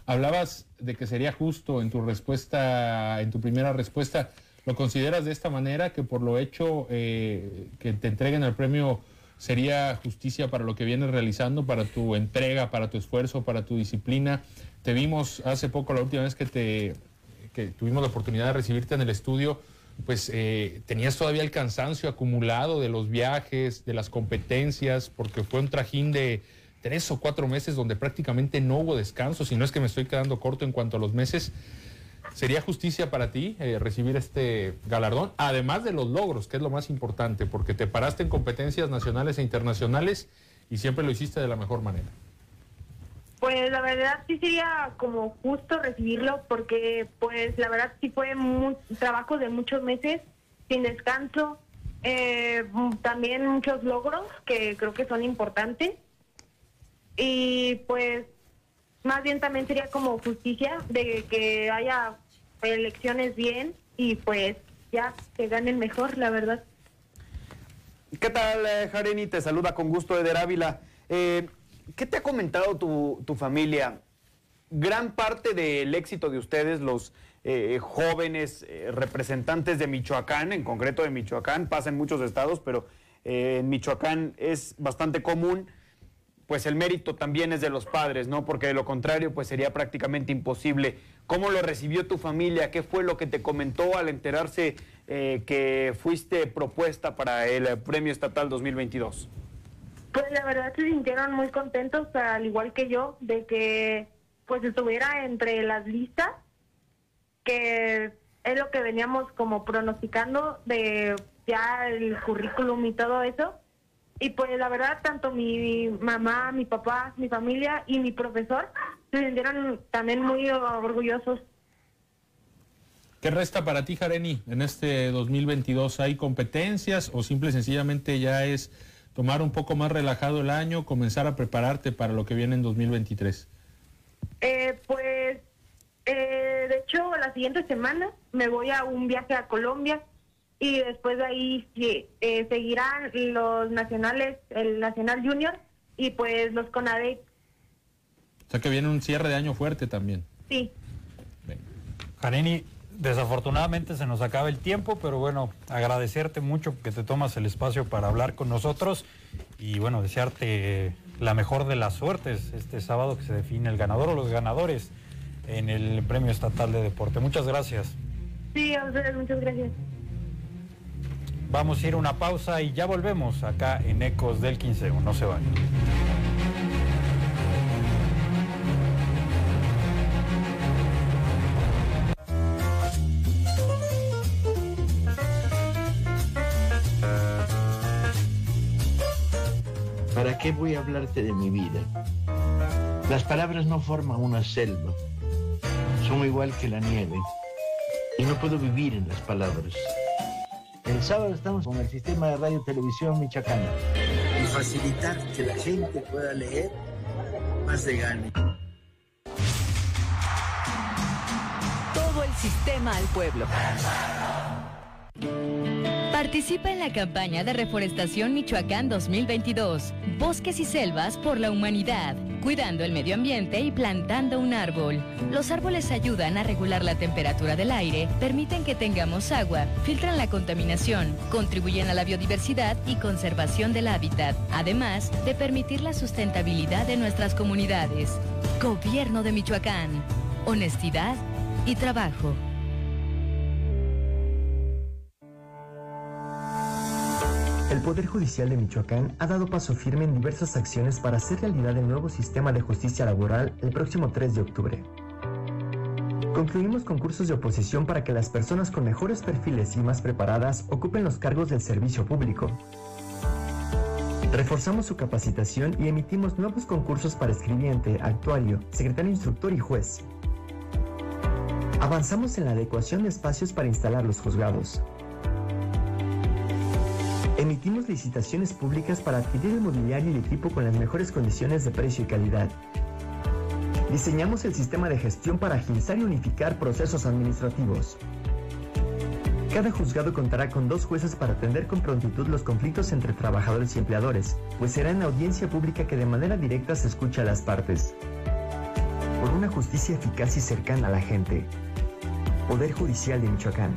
Hablabas de que sería justo en tu respuesta, en tu primera respuesta. ¿Lo consideras de esta manera, que por lo hecho eh, que te entreguen el premio sería justicia para lo que vienes realizando, para tu entrega, para tu esfuerzo, para tu disciplina. Te vimos hace poco, la última vez que, te, que tuvimos la oportunidad de recibirte en el estudio, pues eh, tenías todavía el cansancio acumulado de los viajes, de las competencias, porque fue un trajín de tres o cuatro meses donde prácticamente no hubo descanso, si no es que me estoy quedando corto en cuanto a los meses. ¿Sería justicia para ti eh, recibir este galardón? Además de los logros, que es lo más importante, porque te paraste en competencias nacionales e internacionales y siempre lo hiciste de la mejor manera. Pues la verdad sí sería como justo recibirlo porque pues la verdad sí fue un trabajo de muchos meses sin descanso, eh, también muchos logros que creo que son importantes y pues más bien también sería como justicia de que haya elecciones bien y pues ya que ganen mejor, la verdad. ¿Qué tal, eh, Jareni? Te saluda con gusto Eder Ávila. Eh, ¿Qué te ha comentado tu, familia? Gran parte del éxito de ustedes, los eh, jóvenes eh, representantes de Michoacán, en concreto de Michoacán, pasa en muchos estados, pero eh, en Michoacán es bastante común, pues el mérito también es de los padres, ¿no? Porque de lo contrario, pues sería prácticamente imposible. ¿Cómo lo recibió tu familia? ¿Qué fue lo que te comentó al enterarse que fuiste propuesta para el Premio Estatal 2022? Pues la verdad se sintieron muy contentos, al igual que yo, de que pues estuviera entre las listas, que es lo que veníamos como pronosticando de ya el currículum y todo eso. Y pues la verdad, tanto mi mamá, mi papá, mi familia y mi profesor se sintieron también muy orgullosos. ¿Qué resta para ti, Jareni, en este 2022? ¿Hay competencias o simple y sencillamente ya es tomar un poco más relajado el año, comenzar a prepararte para lo que viene en 2023? Eh, pues, eh, de hecho, la siguiente semana me voy a un viaje a Colombia y después de ahí eh, seguirán los nacionales, el Nacional Junior y pues los CONADEC. O sea que viene un cierre de año fuerte también. Sí. Kareni, Desafortunadamente se nos acaba el tiempo, pero bueno, agradecerte mucho que te tomas el espacio para hablar con nosotros y bueno, desearte la mejor de las suertes este sábado que se define el ganador o los ganadores en el Premio Estatal de Deporte. Muchas gracias. Sí, a ustedes, muchas gracias. Vamos a ir a una pausa y ya volvemos acá en Ecos del 15. No se vayan. Qué voy a hablarte de mi vida? Las palabras no forman una selva, son igual que la nieve, y no puedo vivir en las palabras. El sábado estamos con el sistema de radio televisión michoacana. Y facilitar que la gente pueda leer, más se gane. Todo el sistema al pueblo. Participa en la campaña de reforestación Michoacán 2022. Bosques y selvas por la humanidad, cuidando el medio ambiente y plantando un árbol. Los árboles ayudan a regular la temperatura del aire, permiten que tengamos agua, filtran la contaminación, contribuyen a la biodiversidad y conservación del hábitat, además de permitir la sustentabilidad de nuestras comunidades. Gobierno de Michoacán. Honestidad y trabajo. El Poder Judicial de Michoacán ha dado paso firme en diversas acciones para hacer realidad el nuevo sistema de justicia laboral el próximo 3 de octubre. Concluimos concursos de oposición para que las personas con mejores perfiles y más preparadas ocupen los cargos del servicio público. Reforzamos su capacitación y emitimos nuevos concursos para escribiente, actuario, secretario instructor y juez. Avanzamos en la adecuación de espacios para instalar los juzgados. Emitimos licitaciones públicas para adquirir el mobiliario y el equipo con las mejores condiciones de precio y calidad. Diseñamos el sistema de gestión para agilizar y unificar procesos administrativos. Cada juzgado contará con dos jueces para atender con prontitud los conflictos entre trabajadores y empleadores, pues será en audiencia pública que de manera directa se escucha a las partes. Por una justicia eficaz y cercana a la gente. Poder Judicial de Michoacán.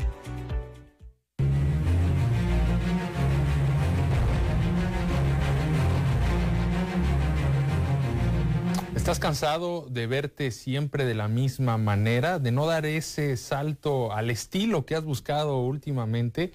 ¿Estás cansado de verte siempre de la misma manera, de no dar ese salto al estilo que has buscado últimamente,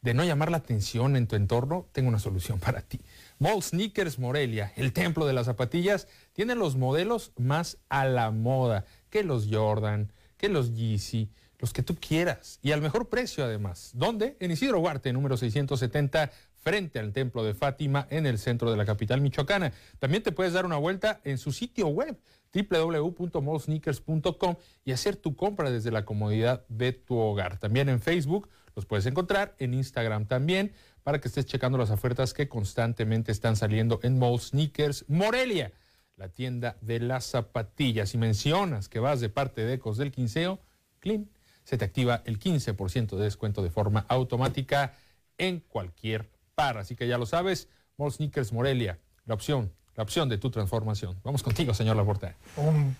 de no llamar la atención en tu entorno? Tengo una solución para ti. Mall Sneakers Morelia, el templo de las zapatillas, tiene los modelos más a la moda que los Jordan, que los Yeezy, los que tú quieras y al mejor precio además. ¿Dónde? En Isidro Huarte, número 670, frente al Templo de Fátima en el centro de la capital michoacana. También te puedes dar una vuelta en su sitio web www.mallsneakers.com y hacer tu compra desde la comodidad de tu hogar. También en Facebook los puedes encontrar, en Instagram también, para que estés checando las ofertas que constantemente están saliendo en Mall Sneakers Morelia, la tienda de las zapatillas. Si mencionas que vas de parte de Ecos del Quinceo, Clean, se te activa el 15% de descuento de forma automática en cualquier par. Así que ya lo sabes, Mall Sneakers Morelia, la opción, la opción de tu transformación. Vamos contigo, señor Laporta. Un,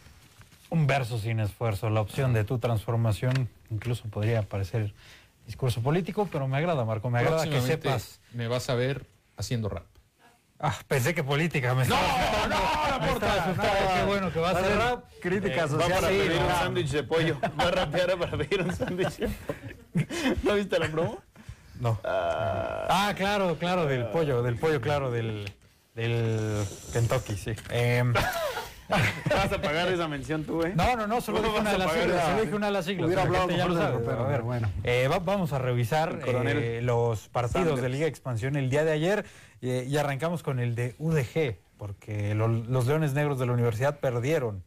un verso sin esfuerzo, la opción de tu transformación, incluso podría parecer discurso político, pero me agrada, Marco, me agrada que sepas. Me vas a ver haciendo rap. Ah, pensé que política me No, estaba no, no. qué bueno que va a ser rap. Crítica Eh, social. Va para sí, pedir un no. sándwich de pollo. Va a rapear para pedir un sándwich de pollo. ¿No viste la promo? No. Ah, claro, claro, del pollo, del pollo, claro, del, del Kentucky, sí. Em, Vas a pagar esa mención tú, ¿eh? no, no, no, solo dije una de las siglas, solo dije una de las siglas. Hubiera la hablado ya lo sabe, ropero, a ver, pero bueno. eh, va- vamos a revisar eh, los partidos Sanders. de Liga Expansión el día de ayer eh, y arrancamos con el de UDG, porque lo- los Leones Negros de la Universidad perdieron.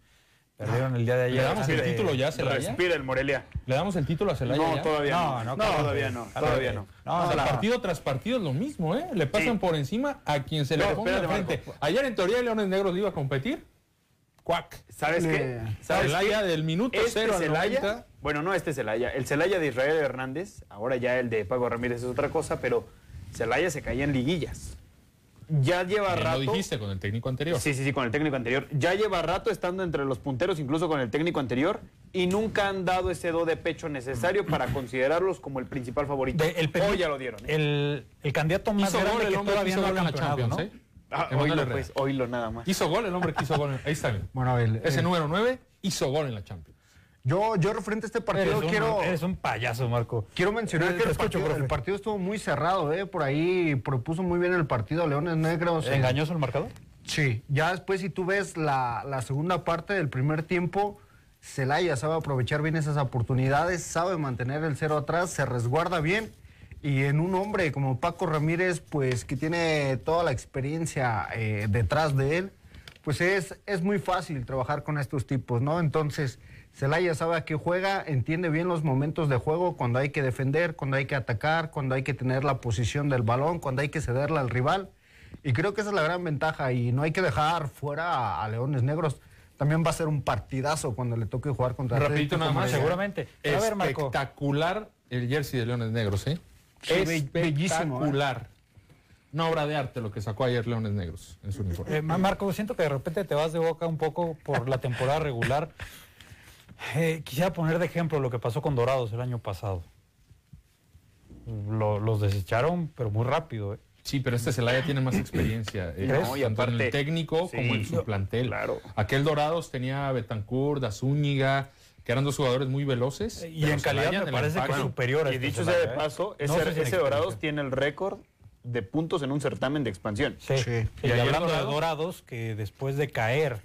Perdieron el día de ayer. ¿Le damos el título ya, Celaya? Respira el Morelia. ¿Le damos el título a Celaya No, ya? todavía no. No, no, No, todavía no. Todavía no. No, O sea, la- partido tras partido es lo mismo, ¿eh? Le pasan Sí. por encima a quien se le ponga espérate, enfrente. Marco. Ayer en teoría Leones Negros iba a competir. Cuac. ¿Sabes qué? ¿Sabes Celaya qué? del minuto Este cero al Celaya, 90. bueno, no este Celaya, el Celaya de Israel Hernández, ahora ya el de Paco Ramírez es otra cosa, pero Celaya se caía en liguillas. Ya lleva rato. Lo dijiste con el técnico anterior. Sí, sí, sí, con el técnico anterior. Ya lleva rato estando entre los punteros, incluso con el técnico anterior, y nunca han dado ese do de pecho necesario para considerarlos como el principal favorito. de- el Hoy ya lo dieron. ¿eh? El, el candidato más Hizo grande gol el que hombre que todavía no ha campeonado, Champions, ¿no? ¿eh? Ah, oílo, pues, oílo nada más. Hizo gol el hombre que hizo gol. en- Ahí está bien. Bueno, el- Ese el- número 9 hizo gol en la Champions. Yo, yo referente a este partido Eres un, quiero, eres un payaso, Marco. quiero mencionar que el escucho, partido, el partido estuvo muy cerrado, ¿eh? Por ahí propuso muy bien el partido Leones Negros. eh, ¿Engañoso el marcador? Sí, ya después si tú ves la, la segunda parte del primer tiempo, Celaya sabe aprovechar bien esas oportunidades, sabe mantener el cero atrás, se resguarda bien y en un hombre como Paco Ramírez, pues que tiene toda la experiencia eh, detrás de él, pues es, es muy fácil trabajar con estos tipos, ¿no? Entonces, Celaya sabe a qué juega, entiende bien los momentos de juego, cuando hay que defender, cuando hay que atacar, cuando hay que tener la posición del balón, cuando hay que cederla al rival. Y creo que esa es la gran ventaja y no hay que dejar fuera a, a Leones Negros. También va a ser un partidazo cuando le toque jugar contra Repito Atlético nada más. Seguramente. A ver, Marco. Espectacular el jersey de Leones Negros, ¿eh? Sí, be- bellísimo, ¿eh? Espectacular. Una obra de arte lo que sacó ayer Leones Negros en su uniforme. Eh, Ma- Marco, siento que de repente te vas de boca un poco por la temporada regular. Eh, quisiera poner de ejemplo lo que pasó con Dorados el año pasado. Lo- los desecharon, pero muy rápido. ¿eh? Sí, pero este Celaya tiene más experiencia. eh, ¿Crees? tanto en el técnico Sí, como en su plantel. claro. Aquel Dorados tenía a Betancourt, a Zúñiga, que eran dos jugadores muy veloces. Y en calidad Celaya me parece que es superior a Y este dicho sea de ¿eh? paso, No ese, sé si en ese experiencia. Dorados tiene el récord de puntos en un certamen de expansión. Sí. Sí. Y, hablando de Dorados, que después de caer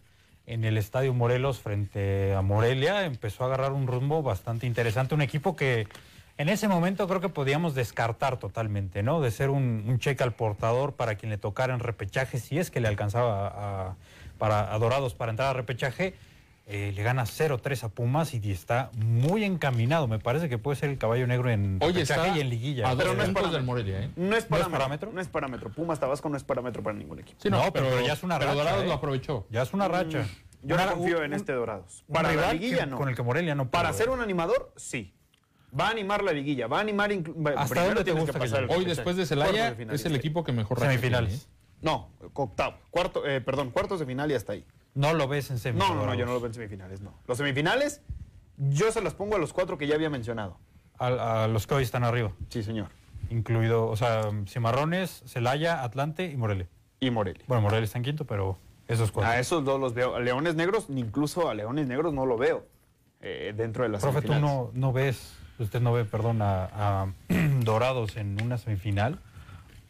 en el Estadio Morelos frente a Morelia, empezó a agarrar un rumbo bastante interesante. Un equipo que en ese momento creo que podíamos descartar totalmente, ¿no? De ser un, cheque al portador para quien le tocara en repechaje, si es que le alcanzaba para, a Dorados para entrar a repechaje. Eh, le gana 0-3 a Pumas y está muy encaminado. Me parece que puede ser el caballo negro en Oye, está y en liguilla. Pero no es para- del Morelia, ¿eh? No es parámetro. parámetro? No es parámetro. Pumas Tabasco no es parámetro para ningún equipo. Sí, No, pero ya es una pero racha, Dorados ¿eh? lo aprovechó. Ya es una racha. Yo Una- no confío un- en este Dorados. Para la liguilla que- no. Con el que Morelia no Para ser un animador, sí. Va a animar la liguilla, va a animar... ¿Hasta dónde te gusta que pasar? Hoy, después de Celaya, es el equipo que mejor racha Semifinales. ¿eh? No, octavo. Cuarto, eh, perdón, cuartos de final y hasta ahí. No lo ves en No, semifinales. no, no, yo no lo veo en semifinales, no. Los semifinales, yo se los pongo a los cuatro que ya había mencionado. A, a los que hoy están arriba. Sí, señor. Incluido, o sea, Cimarrones, Celaya, Atlante y Morelia. Y Morelia. Bueno, Morelia está en quinto, pero Esos cuatro. A esos dos los veo. A Leones Negros, incluso a Leones Negros no lo veo eh, dentro de las Profe, tú no, no ves, usted no ve, perdón, a, a Dorados en una semifinal.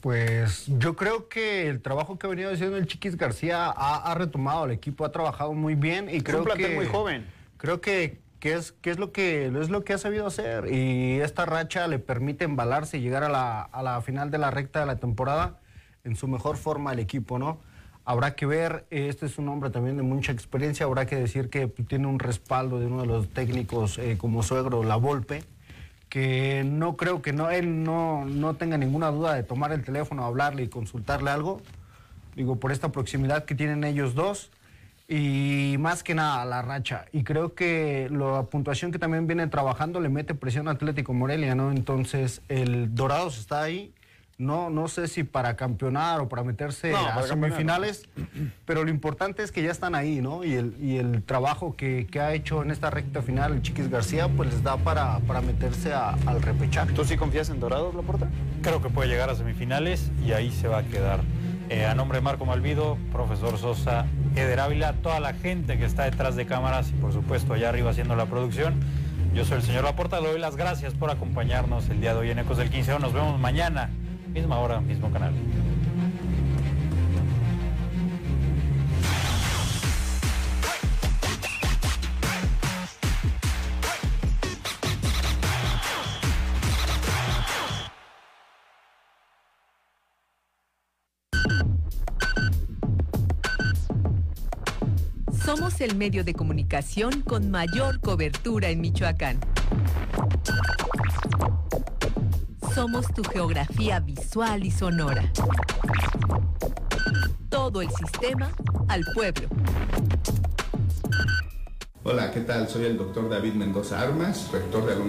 Pues yo creo que el trabajo que ha venido haciendo el Chiquis García ha, ha retomado al equipo, ha trabajado muy bien y Es creo un plantel que muy joven. Creo que, que es que es lo que es lo que ha sabido hacer y esta racha le permite embalarse y llegar a la, a la final de la recta de la temporada en su mejor forma el equipo, ¿no? Habrá que ver, este es un hombre también de mucha experiencia, habrá que decir que tiene un respaldo de uno de los técnicos eh, como suegro, La Volpe, que no creo que no, él no, no tenga ninguna duda de tomar el teléfono, hablarle y consultarle algo. Digo, por esta proximidad que tienen ellos dos y más que nada la racha. Y creo que la puntuación que también viene trabajando le mete presión a Atlético Morelia, ¿no? Entonces, el Dorados está ahí. No, no sé si para campeonar o para meterse No, a para campeonar, semifinales, pero lo importante es que ya están ahí, ¿no? Y el, y el trabajo que, que ha hecho en esta recta final el Chiquis García, pues les da para, para meterse a- al repechaje. ¿Tú sí confías en Dorados, Laporta? Creo que puede llegar a semifinales y ahí se va a quedar. Eh, a nombre de Marco Malvido, profesor Sosa, Eder Ávila, toda la gente que está detrás de cámaras y por supuesto allá arriba haciendo la producción. Yo soy el señor Laporta, le doy las gracias por acompañarnos el día de hoy en Ecos del 15. Nos vemos mañana, misma hora, mismo canal. Somos el medio de comunicación con mayor cobertura en Michoacán. Somos tu geografía visual y sonora. Todo el sistema al pueblo. Hola, ¿qué tal? Soy el doctor David Mendoza Armas, rector de la Universidad.